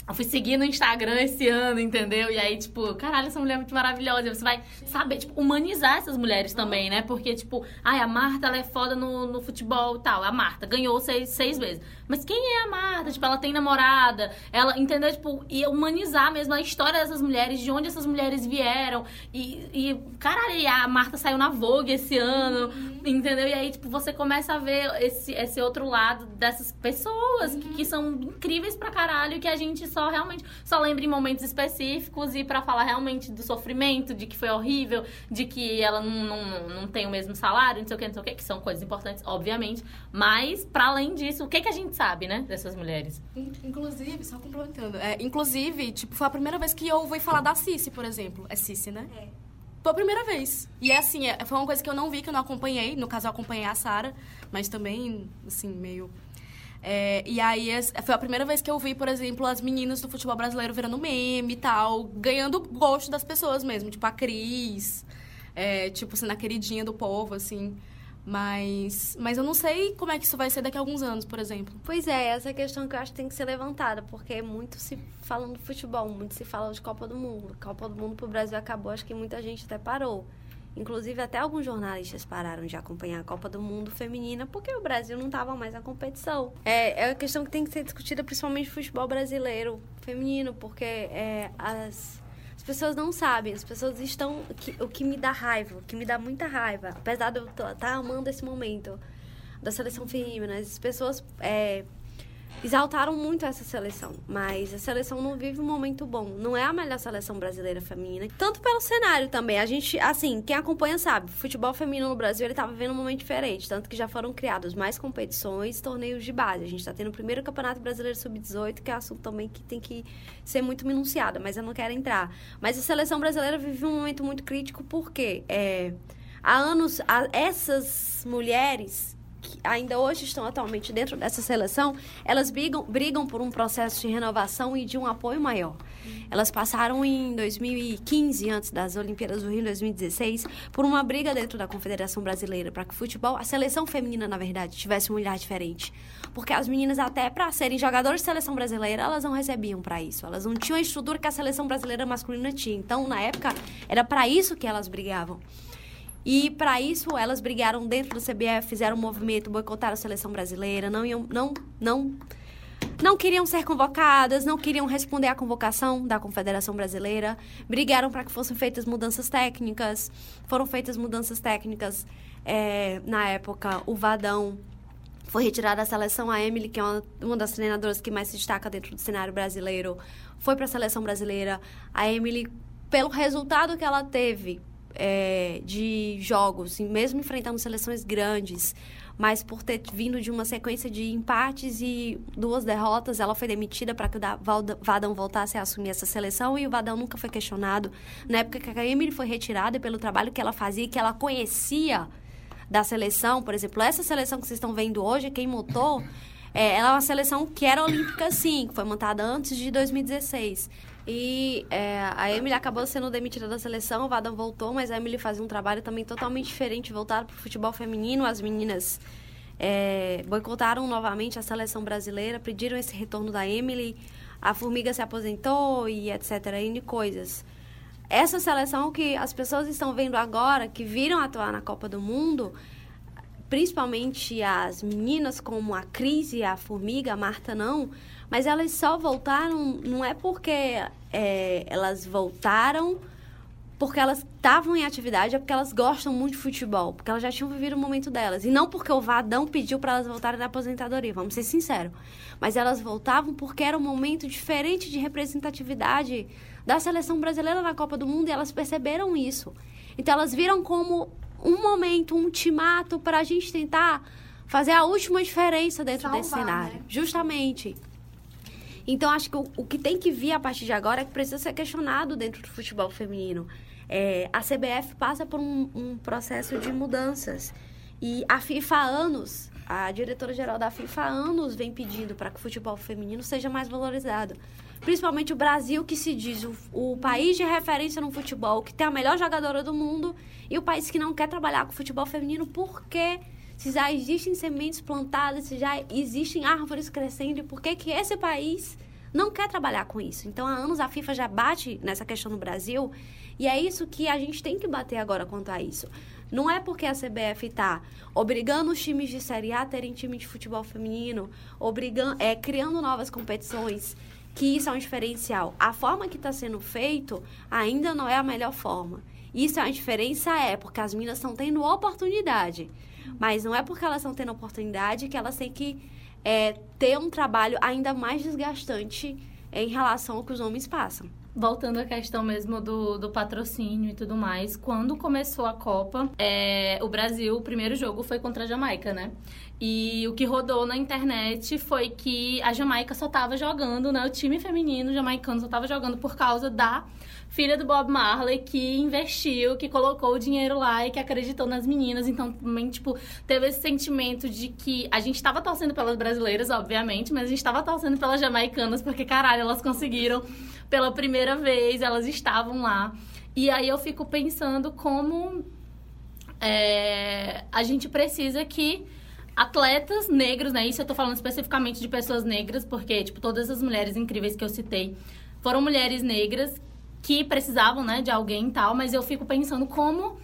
eu fui seguir no Instagram esse ano, entendeu? E aí, tipo, caralho, essa mulher é muito maravilhosa. Você vai saber, tipo, humanizar essas mulheres também, né? Porque, tipo, ai, a Marta, ela é foda no, no futebol e tal. A Marta ganhou seis, seis vezes. Mas quem é a Marta? Tipo, ela tem namorada. Ela, entendeu? Tipo, e humanizar mesmo a história dessas mulheres, de onde essas mulheres vieram. E, e caralho, a Marta saiu na Vogue esse ano, uhum. entendeu? E aí, tipo, você começa a ver esse, esse outro lado dessas pessoas uhum. que, que são incríveis pra caralho, que a gente só realmente só lembra em momentos específicos e para falar realmente do sofrimento, de que foi horrível, de que ela não, não, não tem o mesmo salário, não sei o que, não sei o que, que são coisas importantes, obviamente. Mas, para além disso, o que, que a gente sabe, né, dessas mulheres? Inclusive, só complementando, é, inclusive, tipo, foi a primeira vez que eu ouvi falar da Cici, por exemplo. É Cici, né? É. Foi a primeira vez. E é assim, é, foi uma coisa que eu não vi, que eu não acompanhei. No caso, eu acompanhei a Sara, mas também, assim, meio é, e aí foi a primeira vez que eu vi, por exemplo, as meninas do futebol brasileiro virando meme e tal, ganhando gosto das pessoas mesmo, tipo a Cris, é, tipo, sendo a queridinha do povo, assim. Mas, mas eu não sei como é que isso vai ser daqui a alguns anos, por exemplo. Pois é, essa é a questão que eu acho que tem que ser levantada, porque muito se fala do futebol, muito se fala de Copa do Mundo. Copa do Mundo pro Brasil acabou, acho que muita gente até parou. Inclusive, até alguns jornalistas pararam de acompanhar a Copa do Mundo feminina porque o Brasil não estava mais na competição. É, é uma questão que tem que ser discutida principalmente no futebol brasileiro feminino, porque é, as, as pessoas não sabem, as pessoas estão. O que, me dá raiva, o que me dá muita raiva, apesar de eu estar tá amando esse momento da seleção feminina, as pessoas é, exaltaram muito essa seleção, mas a seleção não vive um momento bom. Não é a melhor seleção brasileira feminina, tanto pelo cenário também. A gente, assim, quem acompanha sabe, futebol feminino no Brasil ele tá vivendo um momento diferente, tanto que já foram criados mais competições, torneios de base. A gente está tendo o primeiro Campeonato Brasileiro Sub-18, que é assunto também que tem que ser muito minuciado, mas eu não quero entrar. Mas a seleção brasileira vive um momento muito crítico porque é, há anos há essas mulheres que ainda hoje estão atualmente dentro dessa seleção, elas brigam, brigam por um processo de renovação e de um apoio maior. Elas passaram em 2015, antes das Olimpíadas do Rio, em 2016, por uma briga dentro da Confederação Brasileira para que o futebol, a seleção feminina, na verdade, tivesse um olhar diferente. Porque as meninas, até para serem jogadoras de seleção brasileira, elas não recebiam para isso. Elas não tinham a estrutura que a seleção brasileira masculina tinha. Então, na época, era para isso que elas brigavam. E para isso elas brigaram dentro do CBF, fizeram um movimento, boicotaram a seleção brasileira, não iam, não, não, não queriam ser convocadas, não queriam responder à convocação da Confederação Brasileira, brigaram para que fossem feitas mudanças técnicas, foram feitas mudanças técnicas é, na época. O Vadão foi retirado da seleção, a Emily, que é uma, uma das treinadoras que mais se destaca dentro do cenário brasileiro, foi para a seleção brasileira. A Emily, pelo resultado que ela teve é, de jogos, mesmo enfrentando seleções grandes, mas por ter vindo de uma sequência de empates e duas derrotas, ela foi demitida para que o Vadão voltasse a assumir essa seleção e o Vadão nunca foi questionado. Na época que a Emily foi retirada pelo trabalho que ela fazia, que ela conhecia da seleção, por exemplo, essa seleção que vocês estão vendo hoje, quem montou, é, ela é uma seleção que era olímpica sim, que foi montada antes de 2016. E é, a Emily acabou sendo demitida da seleção, o Vadam voltou, mas a Emily fazia um trabalho também totalmente diferente, voltado para o futebol feminino. As meninas é, boicotaram novamente a seleção brasileira, pediram esse retorno da Emily. A Formiga se aposentou e etc. N coisas. Essa seleção que as pessoas estão vendo agora, que viram atuar na Copa do Mundo, principalmente as meninas como a Cris e a Formiga, a Marta não, mas elas só voltaram, não é porque é, elas voltaram porque elas estavam em atividade, é porque elas gostam muito de futebol, porque elas já tinham vivido o momento delas. E não porque o Vadão pediu para elas voltarem da aposentadoria, vamos ser sinceros. Mas elas voltavam porque era um momento diferente de representatividade da seleção brasileira na Copa do Mundo e elas perceberam isso. Então elas viram como um momento, um ultimato para a gente tentar fazer a última diferença dentro Salvar, desse cenário. Né? Justamente. Então, acho que o, o, que tem que vir a partir de agora é que precisa ser questionado dentro do futebol feminino. É, a CBF passa por um, um, processo de mudanças. E a FIFA há anos, a diretora-geral da FIFA há anos vem pedindo para que o futebol feminino seja mais valorizado. Principalmente o Brasil, que se diz o, o país de referência no futebol, que tem a melhor jogadora do mundo, e o país que não quer trabalhar com futebol feminino porque se já existem sementes plantadas, se já existem árvores crescendo, por que, que esse país não quer trabalhar com isso? Então, há anos a FIFA já bate nessa questão no Brasil e é isso que a gente tem que bater agora quanto a isso. Não é porque a CBF está obrigando os times de Série A a terem time de futebol feminino, obrigando, é, criando novas competições, que isso é um diferencial. A forma que está sendo feito ainda não é a melhor forma. Isso é a diferença, é, porque as minas estão tendo oportunidade. Mas não é porque elas estão tendo oportunidade que elas têm que é, ter um trabalho ainda mais desgastante em relação ao que os homens passam. Voltando à questão mesmo do, do patrocínio e tudo mais, quando começou a Copa, é, o Brasil, o primeiro jogo foi contra a Jamaica, né? E o que rodou na internet foi que a Jamaica só estava jogando, né? O time feminino jamaicano só estava jogando por causa da filha do Bob Marley que investiu, que colocou o dinheiro lá e que acreditou nas meninas. Então, também, tipo, teve esse sentimento de que a gente estava torcendo pelas brasileiras, obviamente, mas a gente estava torcendo pelas jamaicanas, porque, caralho, elas conseguiram pela primeira vez, elas estavam lá. E aí eu fico pensando como é, a gente precisa que atletas negros, né? Isso eu tô falando especificamente de pessoas negras, porque, tipo, todas as mulheres incríveis que eu citei foram mulheres negras que precisavam, né, de alguém e tal, mas eu fico pensando como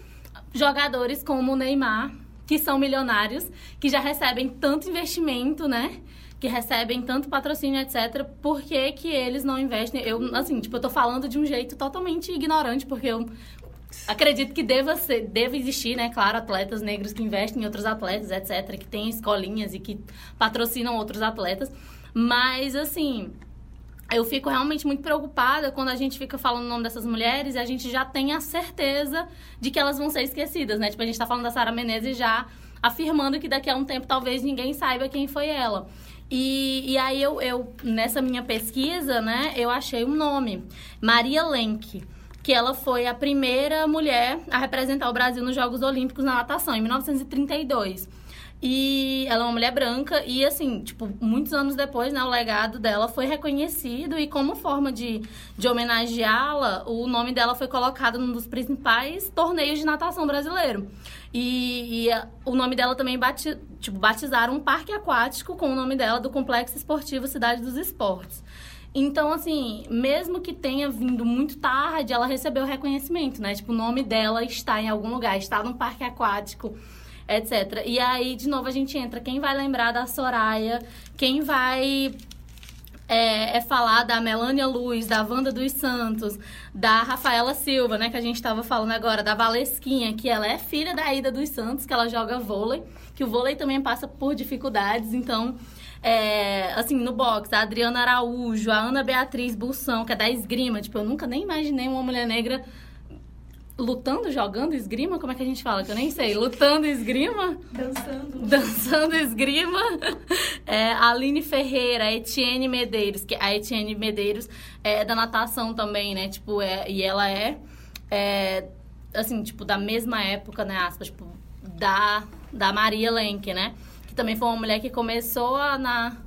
jogadores como o Neymar, que são milionários, que já recebem tanto investimento, né? Que recebem tanto patrocínio, etc. Por que, que eles não investem? Eu, assim, tipo, eu tô falando de um jeito totalmente ignorante, porque eu acredito que deva, ser, deva existir, né? Claro, atletas negros que investem em outros atletas, etc. Que tem escolinhas e que patrocinam outros atletas. Mas, assim, eu fico realmente muito preocupada quando a gente fica falando o nome dessas mulheres e a gente já tem a certeza de que elas vão ser esquecidas, né? Tipo, a gente tá falando da Sara Menezes já afirmando que daqui a um tempo talvez ninguém saiba quem foi ela. E, e aí eu, eu, nessa minha pesquisa, né, eu achei um nome, Maria Lenk, que ela foi a primeira mulher a representar o Brasil nos Jogos Olímpicos na natação, em 1932. E ela é uma mulher branca e, assim, tipo, muitos anos depois, né, o legado dela foi reconhecido e como forma de, de homenageá-la, o nome dela foi colocado num dos principais torneios de natação brasileiro. E, e a, o nome dela também, bati, tipo, batizaram um parque aquático com o nome dela do Complexo Esportivo Cidade dos Esportes. Então, assim, mesmo que tenha vindo muito tarde, ela recebeu reconhecimento, né? Tipo, o nome dela está em algum lugar, está num parque aquático etc. E aí, de novo, a gente entra. Quem vai lembrar da Soraya? Quem vai é, é, falar da Melânia Luz, da Wanda dos Santos, da Rafaela Silva, né, que a gente estava falando agora, da Valesquinha, que ela é filha da Ida dos Santos, que ela joga vôlei, que o vôlei também passa por dificuldades, então, é, assim, no boxe, a Adriana Araújo, a Ana Beatriz Bulsão, que é da esgrima, tipo, eu nunca nem imaginei uma mulher negra lutando, jogando esgrima? Como é que a gente fala? Que eu nem sei. Lutando esgrima? Dançando. Dançando esgrima. É, Aline Ferreira, Etienne Medeiros, que a Etienne Medeiros é da natação também, né? Tipo, é, e ela é, é, assim, tipo, da mesma época, né? Aspas, tipo, da, da Maria Lenk, né? Que também foi uma mulher que começou a, na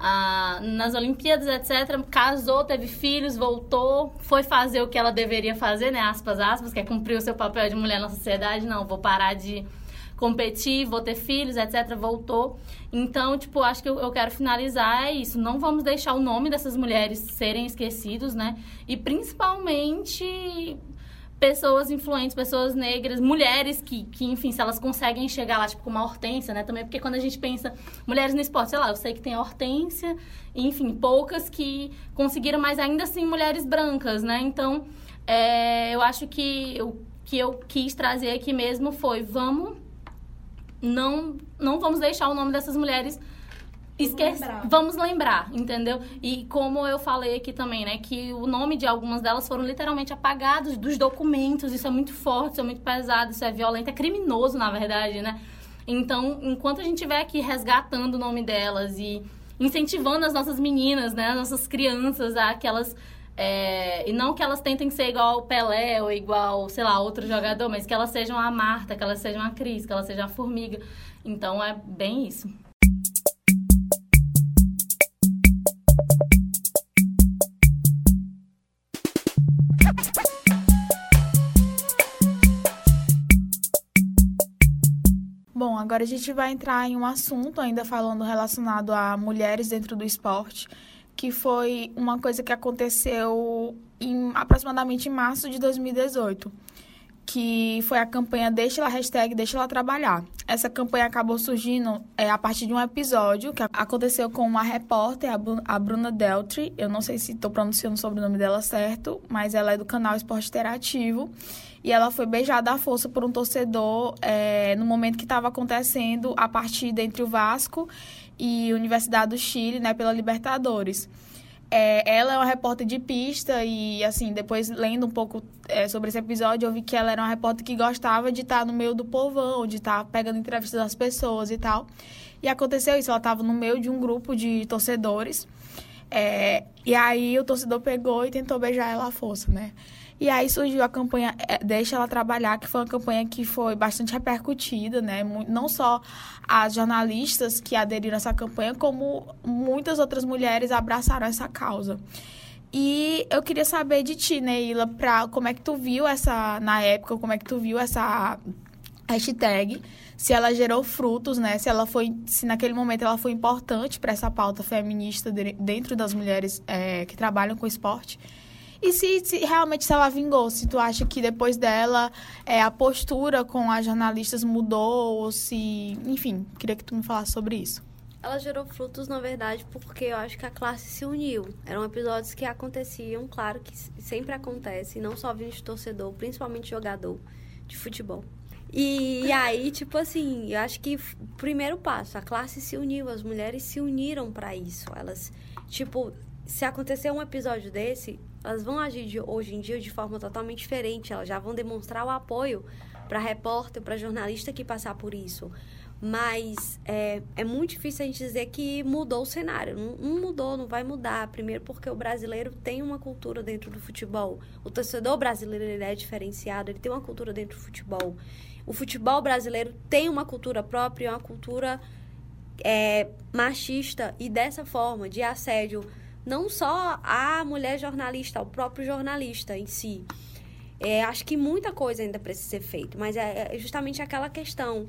nas Olimpíadas, etc. Casou, teve filhos, voltou, foi fazer o que ela deveria fazer, né? Aspas, aspas, que é cumprir o seu papel de mulher na sociedade. Não, vou parar de competir, vou ter filhos, etc. Voltou. Então, tipo, acho que eu, eu quero finalizar é isso. Não vamos deixar o nome dessas mulheres serem esquecidos, né? E principalmente pessoas influentes, pessoas negras, mulheres que, que, enfim, se elas conseguem chegar lá, tipo, como a Hortência, né? Também porque quando a gente pensa mulheres no esporte, sei lá, eu sei que tem a Hortência, enfim, poucas que conseguiram, mas ainda assim mulheres brancas, né? Então, é, eu acho que o que eu quis trazer aqui mesmo foi, vamos, não, não vamos deixar o nome dessas mulheres esquece, lembrar. vamos lembrar, entendeu? E como eu falei aqui também, né, que o nome de algumas delas foram literalmente apagados dos documentos. Isso é muito forte, isso é muito pesado, isso é violento, é criminoso, na verdade, né? Então, enquanto a gente estiver aqui resgatando o nome delas e incentivando as nossas meninas, né, as nossas crianças a que elas é, e não que elas tentem ser igual o Pelé ou igual, sei lá, outro jogador, mas que elas sejam a Marta, que elas sejam a Cris, que elas sejam a Formiga. Então é bem isso. Agora a gente vai entrar em um assunto ainda falando relacionado a mulheres dentro do esporte, que foi uma coisa que aconteceu em aproximadamente em março de 2018 que foi a campanha Deixa ela hashtag Deixa ela trabalhar. Essa campanha acabou surgindo é, a partir de um episódio que aconteceu com uma repórter, a Bruna Deltri. Eu não sei se estou pronunciando o sobrenome dela certo, mas ela é do canal Esporte Interativo. E ela foi beijada à força por um torcedor é, no momento que estava acontecendo a partida entre o Vasco e Universidade do Chile, né, pela Libertadores. É, ela é uma repórter de pista e, assim, depois lendo um pouco é, sobre esse episódio, eu vi que ela era uma repórter que gostava de estar no meio do povão, de estar pegando entrevistas das pessoas e tal. E aconteceu isso, ela estava no meio de um grupo de torcedores. É, e aí o torcedor pegou e tentou beijar ela à força, né? E aí surgiu a campanha é, Deixa Ela Trabalhar, que foi uma campanha que foi bastante repercutida, né? Não só as jornalistas que aderiram a essa campanha, como muitas outras mulheres abraçaram essa causa. E eu queria saber de ti, Neila, pra, como é que tu viu essa, na época, como é que tu viu essa hashtag, se ela gerou frutos, né? Se ela foi, se naquele momento ela foi importante para essa pauta feminista de, dentro das mulheres é, que trabalham com esporte. E se, se, realmente se ela vingou, se tu acha que depois dela é, a postura com as jornalistas mudou, ou se. Enfim, queria que tu me falasse sobre isso. Ela gerou frutos, na verdade, porque eu acho que a classe se uniu. Eram episódios que aconteciam, claro que sempre acontece, não só vindo de torcedor, principalmente jogador de futebol. E aí, tipo assim, eu acho que primeiro passo, a classe se uniu, as mulheres se uniram para isso. Elas, tipo, se acontecer um episódio desse, elas vão agir de, hoje em dia de forma totalmente diferente. Elas já vão demonstrar o apoio para repórter, para jornalista que passar por isso. Mas é, é muito difícil a gente dizer que mudou o cenário. Não, não, mudou, não vai mudar. Primeiro porque o brasileiro tem uma cultura dentro do futebol. O torcedor brasileiro ele é diferenciado, ele tem uma cultura dentro do futebol. O futebol brasileiro tem uma cultura própria, uma cultura é, machista e dessa forma, de assédio, não só a mulher jornalista, ao próprio jornalista em si. É, acho que muita coisa ainda precisa ser feita, mas é, é justamente aquela questão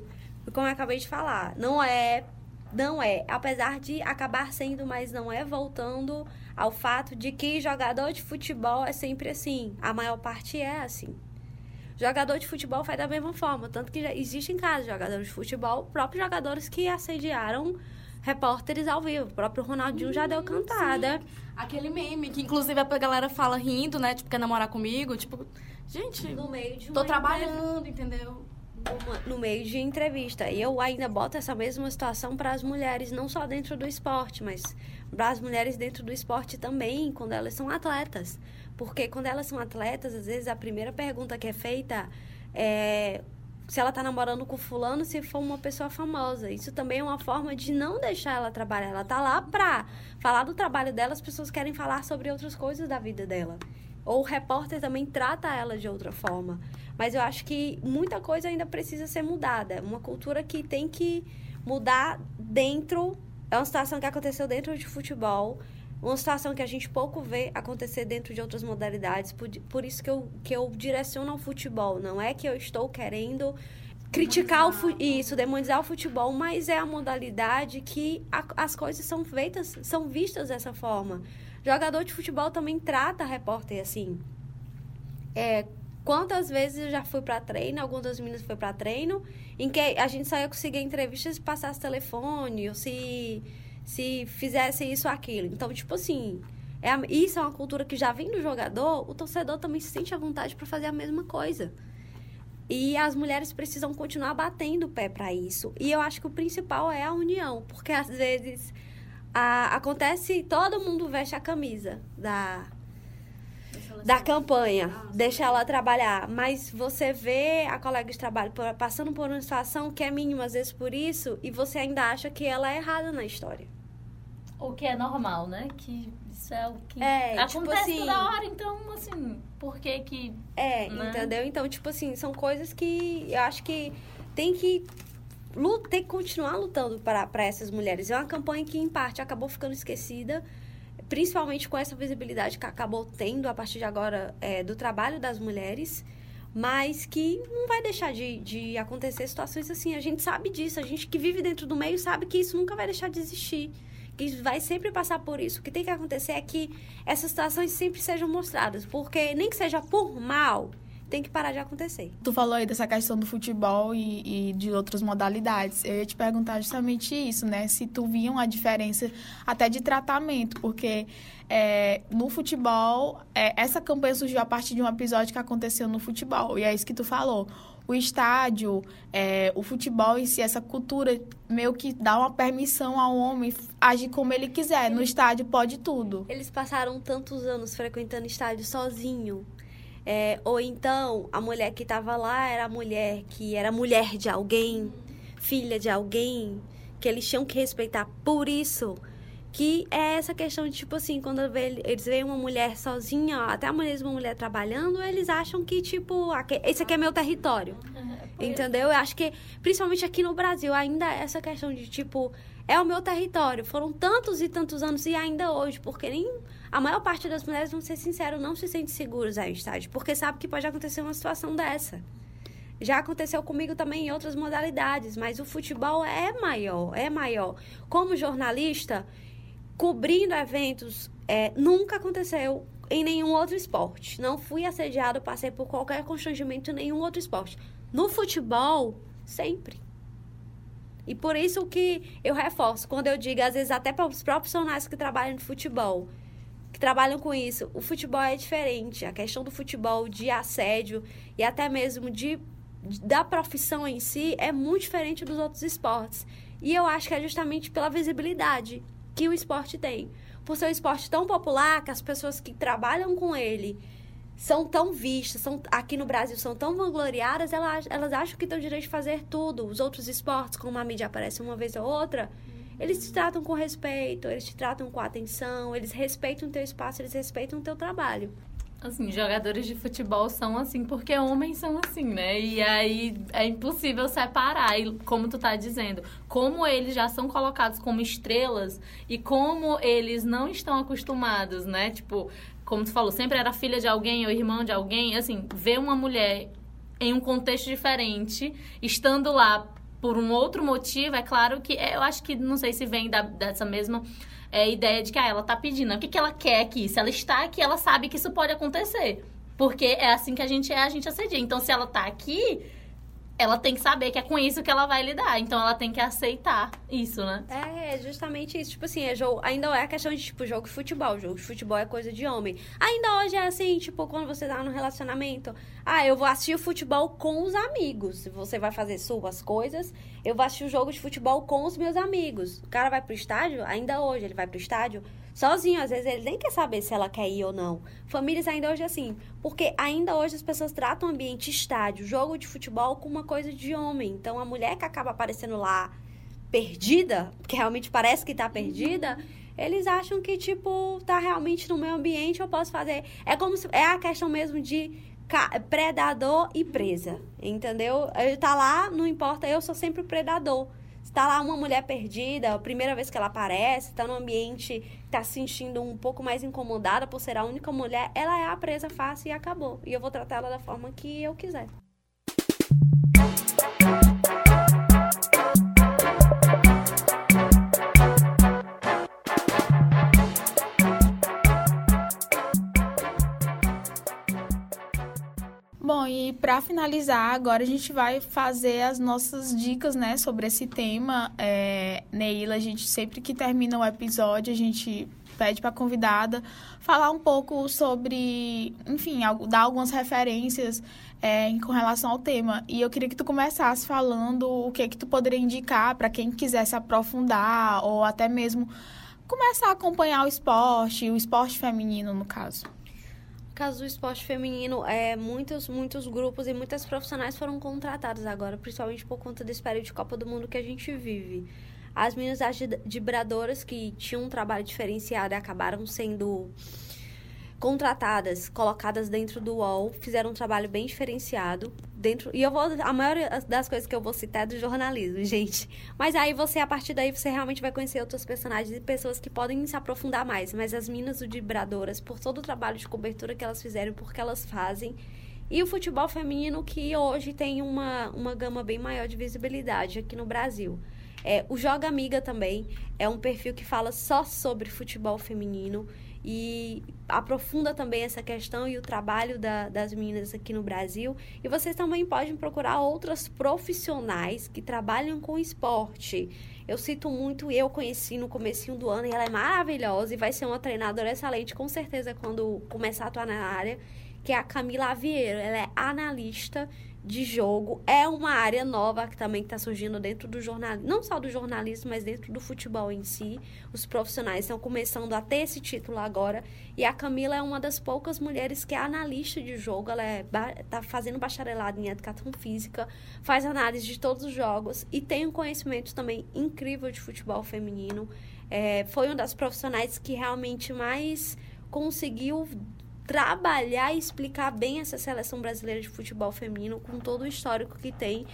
como eu acabei de falar, não é não é, apesar de acabar sendo, mas não é voltando ao fato de que jogador de futebol é sempre assim. A maior parte é assim. Jogador de futebol faz da mesma forma, tanto que já existem casos de jogadores de futebol, próprios jogadores que assediaram repórteres ao vivo. O próprio Ronaldinho hum, já deu cantada. Sim. Aquele meme que inclusive a galera fala rindo, né? Tipo, quer namorar comigo, tipo, gente, no meio de tô trabalhando, entendeu? no meio de entrevista. E eu ainda boto essa mesma situação para as mulheres, não só dentro do esporte, mas para as mulheres dentro do esporte também, quando elas são atletas. Porque quando elas são atletas, às vezes a primeira pergunta que é feita é se ela está namorando com fulano, se for uma pessoa famosa. Isso também é uma forma de não deixar ela trabalhar. Ela tá lá para falar do trabalho dela, as pessoas querem falar sobre outras coisas da vida dela. Ou o repórter também trata ela de outra forma. Mas eu acho que muita coisa ainda precisa ser mudada. Uma cultura que tem que mudar dentro. É uma situação que aconteceu dentro de futebol. Uma situação que a gente pouco vê acontecer dentro de outras modalidades. Por, por isso que eu, que eu direciono ao futebol. Não é que eu estou querendo criticar o isso, demonizar o futebol, mas é a modalidade que a, as coisas são feitas, são vistas dessa forma. Jogador de futebol também trata repórter assim. É, Quantas vezes eu já fui para treino, algumas das meninas foi para treino, em que a gente só ia conseguir entrevistas se passasse telefone, ou se, se fizesse isso ou aquilo. Então, tipo assim, é isso é uma cultura que já vem do jogador, o torcedor também se sente à vontade para fazer a mesma coisa. E as mulheres precisam continuar batendo o pé para isso. E eu acho que o principal é a união, porque às vezes a, acontece, todo mundo veste a camisa da da campanha, ah, deixa ela trabalhar. Mas você vê a colega de trabalho passando por uma situação que é mínima, às vezes, por isso, e você ainda acha que ela é errada na história. O que é normal, né? Que isso é o que é, acontece tipo assim, toda hora, então, assim, por que que... É, né? entendeu? Então, tipo assim, são coisas que eu acho que tem que tem que continuar lutando para essas mulheres. É uma campanha que, em parte, acabou ficando esquecida, principalmente com essa visibilidade que acabou tendo a partir de agora é, do trabalho das mulheres, mas que não vai deixar de, de acontecer situações assim. A gente sabe disso, a gente que vive dentro do meio sabe que isso nunca vai deixar de existir. Que vai sempre passar por isso. O que tem que acontecer é que essas situações sempre sejam mostradas, porque nem que seja por mal, tem que parar de acontecer. Tu falou aí dessa questão do futebol e, e, de outras modalidades. Eu ia te perguntar justamente isso, né? Se tu viam a diferença até de tratamento, porque é, no futebol, é, essa campanha surgiu a partir de um episódio que aconteceu no futebol. E é isso que tu falou. O estádio, é, o futebol em si, essa cultura meio que dá uma permissão ao homem agir como ele quiser. No estádio pode tudo. Eles passaram tantos anos frequentando estádio sozinho. É, ou então, a mulher que estava lá era a mulher que era mulher de alguém, filha de alguém, que eles tinham que respeitar. Por isso que é essa questão de, tipo assim, quando eles veem uma mulher sozinha, até a mesma mulher trabalhando, eles acham que, tipo, esse aqui é meu território. Entendeu? Eu acho que, principalmente aqui no Brasil, ainda é essa questão de, tipo, é o meu território. Foram tantos e tantos anos e ainda hoje, porque nem a maior parte das mulheres, vamos ser sinceros, não se sente seguras aí, estádio, porque sabe que pode acontecer uma situação dessa. já aconteceu comigo também em outras modalidades, mas o futebol é maior, é maior. Como jornalista, cobrindo eventos, é, nunca aconteceu em nenhum outro esporte. Não fui assediado, passei por qualquer constrangimento em nenhum outro esporte. No futebol, sempre. E por isso que eu reforço, quando eu digo, às vezes até para os profissionais que trabalham no futebol, que trabalham com isso, o futebol é diferente. A questão do futebol de assédio e até mesmo de, da profissão em si é muito diferente dos outros esportes. E eu acho que é justamente pela visibilidade que o esporte tem. Por ser um esporte tão popular que as pessoas que trabalham com ele são tão vistas, são, aqui no Brasil são tão vangloriadas, elas, elas acham que têm o direito de fazer tudo. Os outros esportes, como a mídia aparece uma vez ou outra, eles te tratam com respeito, eles te tratam com atenção, eles respeitam o teu espaço, eles respeitam o teu trabalho. Assim, jogadores de futebol são assim porque homens são assim, né? E aí é impossível separar. E como tu tá dizendo, como eles já são colocados como estrelas e como eles não estão acostumados, né? Tipo, como tu falou, sempre era filha de alguém ou irmã de alguém, assim, ver uma mulher em um contexto diferente, estando lá por um outro motivo, é claro que é, eu acho que não sei se vem da, dessa mesma é, ideia de que ah, ela tá pedindo. O que, que ela quer aqui? Se ela está aqui, ela sabe que isso pode acontecer. Porque é assim que a gente é, a gente assedia. Então, se ela tá aqui, ela tem que saber que é com isso que ela vai lidar. Então ela tem que aceitar isso, né? É, é justamente isso. Tipo assim, é jogo, ainda é a questão de, tipo, jogo de futebol. Jogo de futebol é coisa de homem. Ainda hoje é assim, tipo, quando você tá no relacionamento. Ah, eu vou assistir o futebol com os amigos. Você vai fazer suas coisas. Eu vou assistir o jogo de futebol com os meus amigos. O cara vai pro estádio, ainda hoje, ele vai pro estádio sozinho. Às vezes ele nem quer saber se ela quer ir ou não. Famílias ainda hoje assim. Porque ainda hoje as pessoas tratam o ambiente estádio, jogo de futebol, como uma coisa de homem. Então a mulher que acaba aparecendo lá perdida, que realmente parece que tá perdida, eles acham que, tipo, tá realmente no meu ambiente, eu posso fazer. É como se. É a questão mesmo de predador e presa. Entendeu? Ele tá lá, não importa, eu sou sempre o predador. Está lá uma mulher perdida, a primeira vez que ela aparece, está no ambiente, está se sentindo um pouco mais incomodada por ser a única mulher, ela é a presa fácil e acabou. E eu vou tratar ela da forma que eu quiser. E para finalizar, agora a gente vai fazer as nossas dicas, né, sobre esse tema. É, Neila, a gente sempre que termina o episódio, a gente pede para a convidada falar um pouco sobre, enfim, dar algumas referências é, com relação ao tema. E eu queria que tu começasse falando o que que tu poderia indicar para quem quisesse aprofundar ou até mesmo começar a acompanhar o esporte, o esporte feminino, no caso caso do esporte feminino, é, muitos, muitos grupos e muitas profissionais foram contratados agora, principalmente por conta desse período de Copa do Mundo que a gente vive. As meninas vibradoras que tinham um trabalho diferenciado e acabaram sendo contratadas, colocadas dentro do UOL, fizeram um trabalho bem diferenciado dentro. E eu vou. A maioria das coisas que eu vou citar é do jornalismo, gente. Mas aí você, a partir daí, você realmente vai conhecer outros personagens e pessoas que podem se aprofundar mais. Mas as minas vibradoras, por todo o trabalho de cobertura que elas fizeram, porque elas fazem. E o futebol feminino, que hoje tem uma, uma gama bem maior de visibilidade aqui no Brasil. É, o Joga Amiga também é um perfil que fala só sobre futebol feminino e aprofunda também essa questão e o trabalho da, das meninas aqui no Brasil. E vocês também podem procurar outras profissionais que trabalham com esporte. Eu cito muito, eu conheci no comecinho do ano e ela é maravilhosa e vai ser uma treinadora excelente, com certeza, quando começar a atuar na área, que é a Camila Avieiro. Ela é analista de jogo é uma área nova que também está surgindo dentro do jornalismo, não só do jornalismo, mas dentro do futebol em si. Os profissionais estão começando a ter esse título agora. E a Camila é uma das poucas mulheres que é analista de jogo. Ela está é, tá fazendo bacharelado em educação física, faz análise de todos os jogos e tem um conhecimento também incrível de futebol feminino. É, foi uma das profissionais que realmente mais conseguiu trabalhar e explicar bem essa seleção brasileira de futebol feminino com todo o histórico que tem.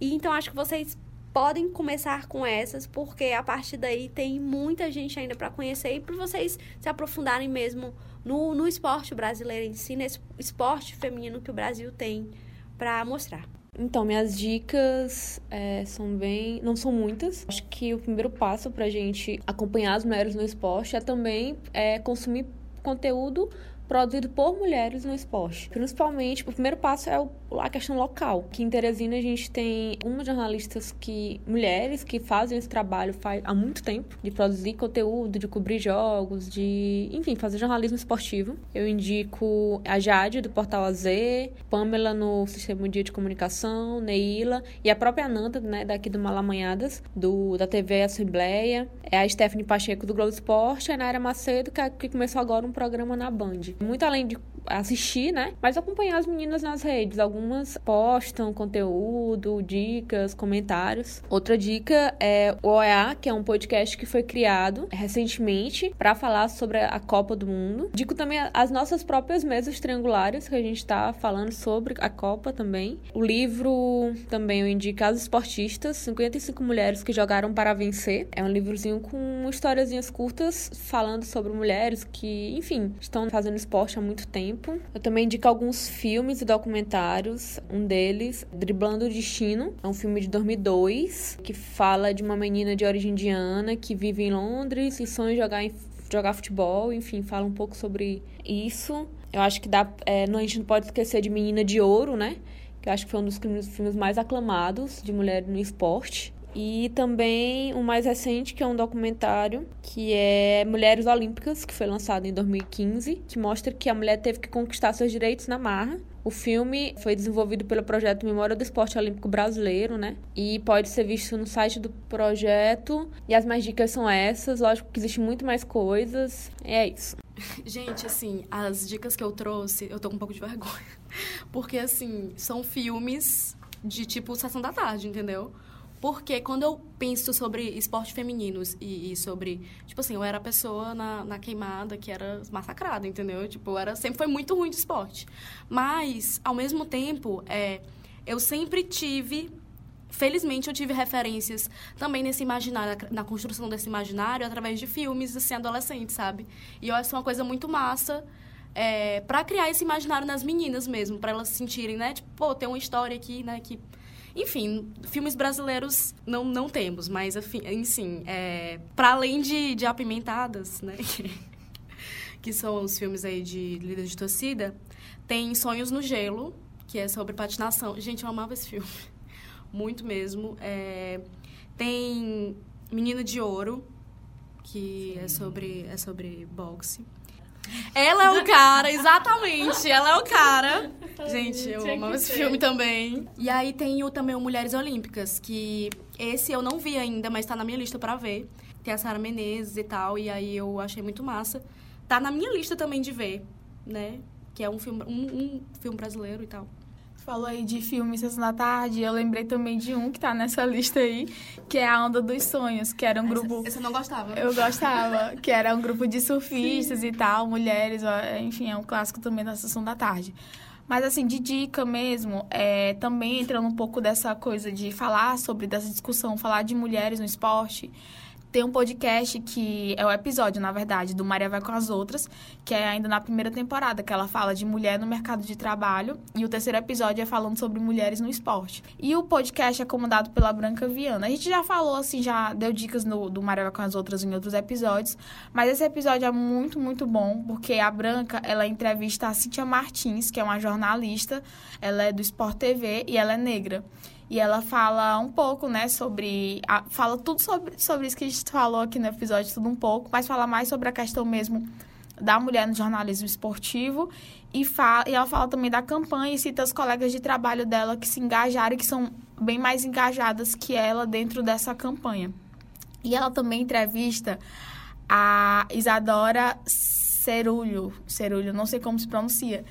E então acho que vocês podem começar com essas, porque a partir daí tem muita gente ainda para conhecer e para vocês se aprofundarem mesmo no, no esporte brasileiro em si, nesse esporte feminino que o Brasil tem para mostrar. Então, minhas dicas é, são bem. não são muitas. Acho que o primeiro passo pra gente acompanhar as mulheres no esporte é também é, consumir conteúdo produzido por mulheres no esporte. Principalmente, o primeiro passo é a questão local. Aqui em Teresina a gente tem uma jornalistas que mulheres que fazem esse trabalho faz, há muito tempo de produzir conteúdo, de cobrir jogos, de, enfim, fazer jornalismo esportivo. Eu indico a Jade do Portal AZ, Pamela no Sistema Dia de Comunicação, Neila e a própria Nanda, né, daqui do Malamanhadas, do da TV Assembleia, é a Stephanie Pacheco do Globo Esporte, a Naira Macedo que, é, que começou agora um programa na Band. Muito além de assistir, né? Mas acompanhar as meninas nas redes. Algumas postam conteúdo, dicas, comentários. Outra dica é o OEA, que é um podcast que foi criado recentemente para falar sobre a Copa do Mundo. Dico também as nossas próprias mesas triangulares, que a gente está falando sobre a Copa também. O livro também eu indico As Esportistas, 55 Mulheres que Jogaram para Vencer. É um livrozinho com historiazinhas curtas falando sobre mulheres que, enfim, estão fazendo esporte há muito tempo. Eu também indico alguns filmes e documentários. Um deles, Driblando o Destino, é um filme de 2002 que fala de uma menina de origem indiana que vive em Londres e sonha jogar, em, jogar futebol. Enfim, fala um pouco sobre isso. Eu acho que dá, é, não, a gente não pode esquecer de Menina de Ouro, né? Que eu acho que foi um dos filmes mais aclamados de mulher no esporte. E também o mais recente, que é um documentário, que é Mulheres Olímpicas, que foi lançado em 2015, que mostra que a mulher teve que conquistar seus direitos na marra. O filme foi desenvolvido pelo projeto Memória do Esporte Olímpico Brasileiro, né? E pode ser visto no site do projeto. E as mais dicas são essas. Lógico que existe muito mais coisas. É isso. Gente, assim, as dicas que eu trouxe, eu tô com um pouco de vergonha. Porque, assim, são filmes de tipo sessão da tarde, entendeu? Porque quando eu penso sobre esporte femininos e, e, sobre. Tipo assim, eu era a pessoa na, na queimada que era massacrada, entendeu? Tipo, era, sempre foi muito ruim de esporte. Mas, ao mesmo tempo, é, eu sempre tive. Felizmente, eu tive referências também nesse imaginário, na construção desse imaginário, através de filmes, assim, adolescentes, sabe? E eu acho uma coisa muito massa. É, para criar esse imaginário nas meninas mesmo, para elas se sentirem, né? Tipo, pô, tem uma história aqui, né, que enfim, filmes brasileiros não, não temos, mas, enfim, é, para além de, de Apimentadas, né? que são os filmes aí de líder de torcida, tem Sonhos no Gelo, que é sobre patinação. Gente, eu amava esse filme. Muito mesmo. É, tem Menina de Ouro, que é sobre, é sobre boxe. Ela é o cara, exatamente. Ela é o cara. Gente, eu amo esse filme também. E aí tem o, também o Mulheres Olímpicas, que esse eu não vi ainda, mas tá na minha lista para ver. Tem a Sara Menezes e tal, e aí eu achei muito massa. Tá na minha lista também de ver, né? Que é um filme, um, um filme brasileiro e tal falou aí de filme Sessão da Tarde, eu lembrei também de um que tá nessa lista aí, que é A Onda dos Sonhos, que era um grupo... Esse eu não gostava. Eu gostava, que era um grupo de surfistas Sim. e tal, mulheres, enfim, é um clássico também da Sessão da Tarde. Mas, assim, de dica mesmo, é, também entrando um pouco dessa coisa de falar sobre, dessa discussão, falar de mulheres no esporte, tem um podcast que é o episódio, na verdade, do Maria Vai com as Outras, que é ainda na primeira temporada, que ela fala de mulher no mercado de trabalho. E o terceiro episódio é falando sobre mulheres no esporte. E o podcast é comandado pela Branca Viana. A gente já falou, assim, já deu dicas no, do Maria Vai com as Outras em outros episódios. Mas esse episódio é muito, muito bom, porque a Branca, ela entrevista a Cíntia Martins, que é uma jornalista. Ela é do Sport TV e ela é negra. E ela fala um pouco, né, sobre. A, fala tudo sobre, sobre isso que a gente falou aqui no episódio, tudo um pouco, mas fala mais sobre a questão mesmo da mulher no jornalismo esportivo. E, fala, e ela fala também da campanha e cita as colegas de trabalho dela que se engajaram e que são bem mais engajadas que ela dentro dessa campanha. E ela também entrevista a Isadora Cerulho, Cerulho, não sei como se pronuncia,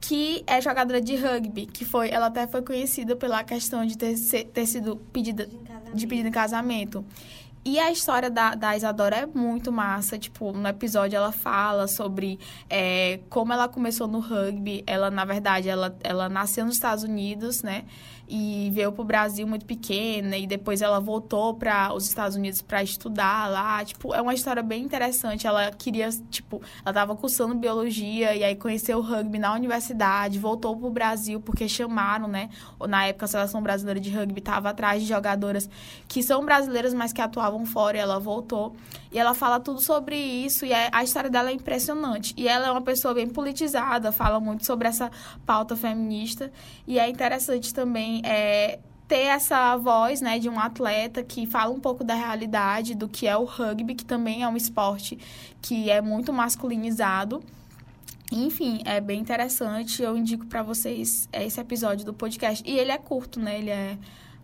que é jogadora de rugby, que foi, ela até foi conhecida pela questão de ter, ter sido pedida de, pedido em casamento. E a história da, da Isadora é muito massa. Tipo, no episódio ela fala sobre é, como ela começou no rugby. Ela, na verdade, ela, ela nasceu nos Estados Unidos, né? e veio pro Brasil muito pequena e depois ela voltou para os Estados Unidos para estudar lá. Tipo, é uma história bem interessante. Ela queria, tipo, ela tava cursando biologia e aí conheceu o rugby na universidade, voltou pro Brasil porque chamaram, né? Na época a seleção brasileira de rugby tava atrás de jogadoras que são brasileiras, mas que atuavam fora e ela voltou. E ela fala tudo sobre isso e a história dela é impressionante. E ela é uma pessoa bem politizada, fala muito sobre essa pauta feminista e é interessante também é, ter essa voz né, de um atleta que fala um pouco da realidade do que é o rugby, que também é um esporte que é muito masculinizado. Enfim, é bem interessante. Eu indico para vocês esse episódio do podcast. E ele é curto, né? Ele é,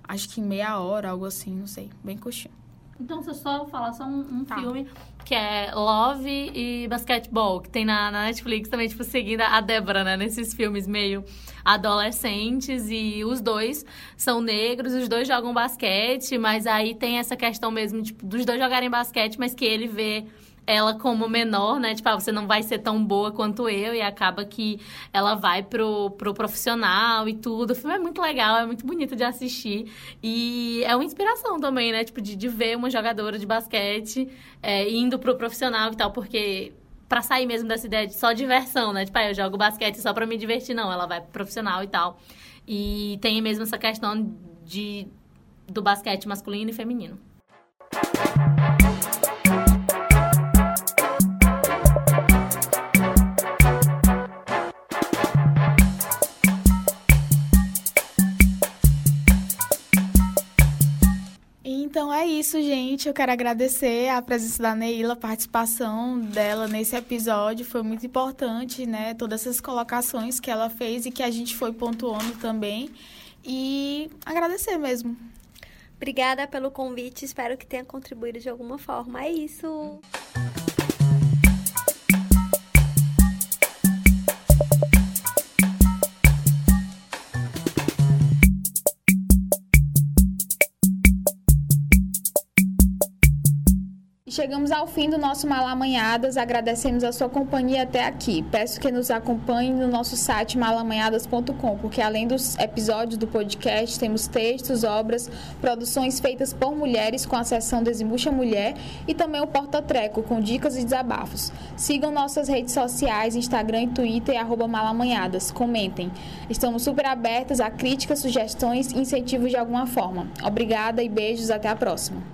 acho que meia hora, algo assim, não sei. Bem curtinho. Então, se eu só falar só um, um tá. filme que é Love e Basketball, que tem na, na, Netflix também, tipo, seguindo a Débora, né? Nesses filmes meio adolescentes e os dois são negros, os dois jogam basquete, mas aí tem essa questão mesmo, tipo, dos dois jogarem basquete, mas que ele vê ela como menor, né? Tipo, ah, você não vai ser tão boa quanto eu, e acaba que ela vai pro, pro profissional e tudo. O filme é muito legal, é muito bonito de assistir. E é uma inspiração também, né? Tipo, de, de ver uma jogadora de basquete é, indo pro profissional e tal, porque para sair mesmo dessa ideia de só diversão, né? Tipo, ah, eu jogo basquete só para me divertir, não. Ela vai pro profissional e tal. E tem mesmo essa questão de do basquete masculino e feminino. Então é isso, gente. Eu quero agradecer a presença da Neila, a participação dela nesse episódio. Foi muito importante, né? Todas essas colocações que ela fez e que a gente foi pontuando também. E agradecer mesmo. Obrigada pelo convite. Espero que tenha contribuído de alguma forma. É isso. Chegamos ao fim do nosso Malamanhadas, agradecemos a sua companhia até aqui. Peço que nos acompanhe no nosso site malamanhadas.com, porque além dos episódios do podcast, temos textos, obras, produções feitas por mulheres com a seção Desembucha Mulher e também o Porta Treco, com dicas e desabafos. Sigam nossas redes sociais, Instagram e Twitter, arroba malamanhadas. Comentem. Estamos super abertas a críticas, sugestões e incentivos de alguma forma. Obrigada e beijos, até a próxima.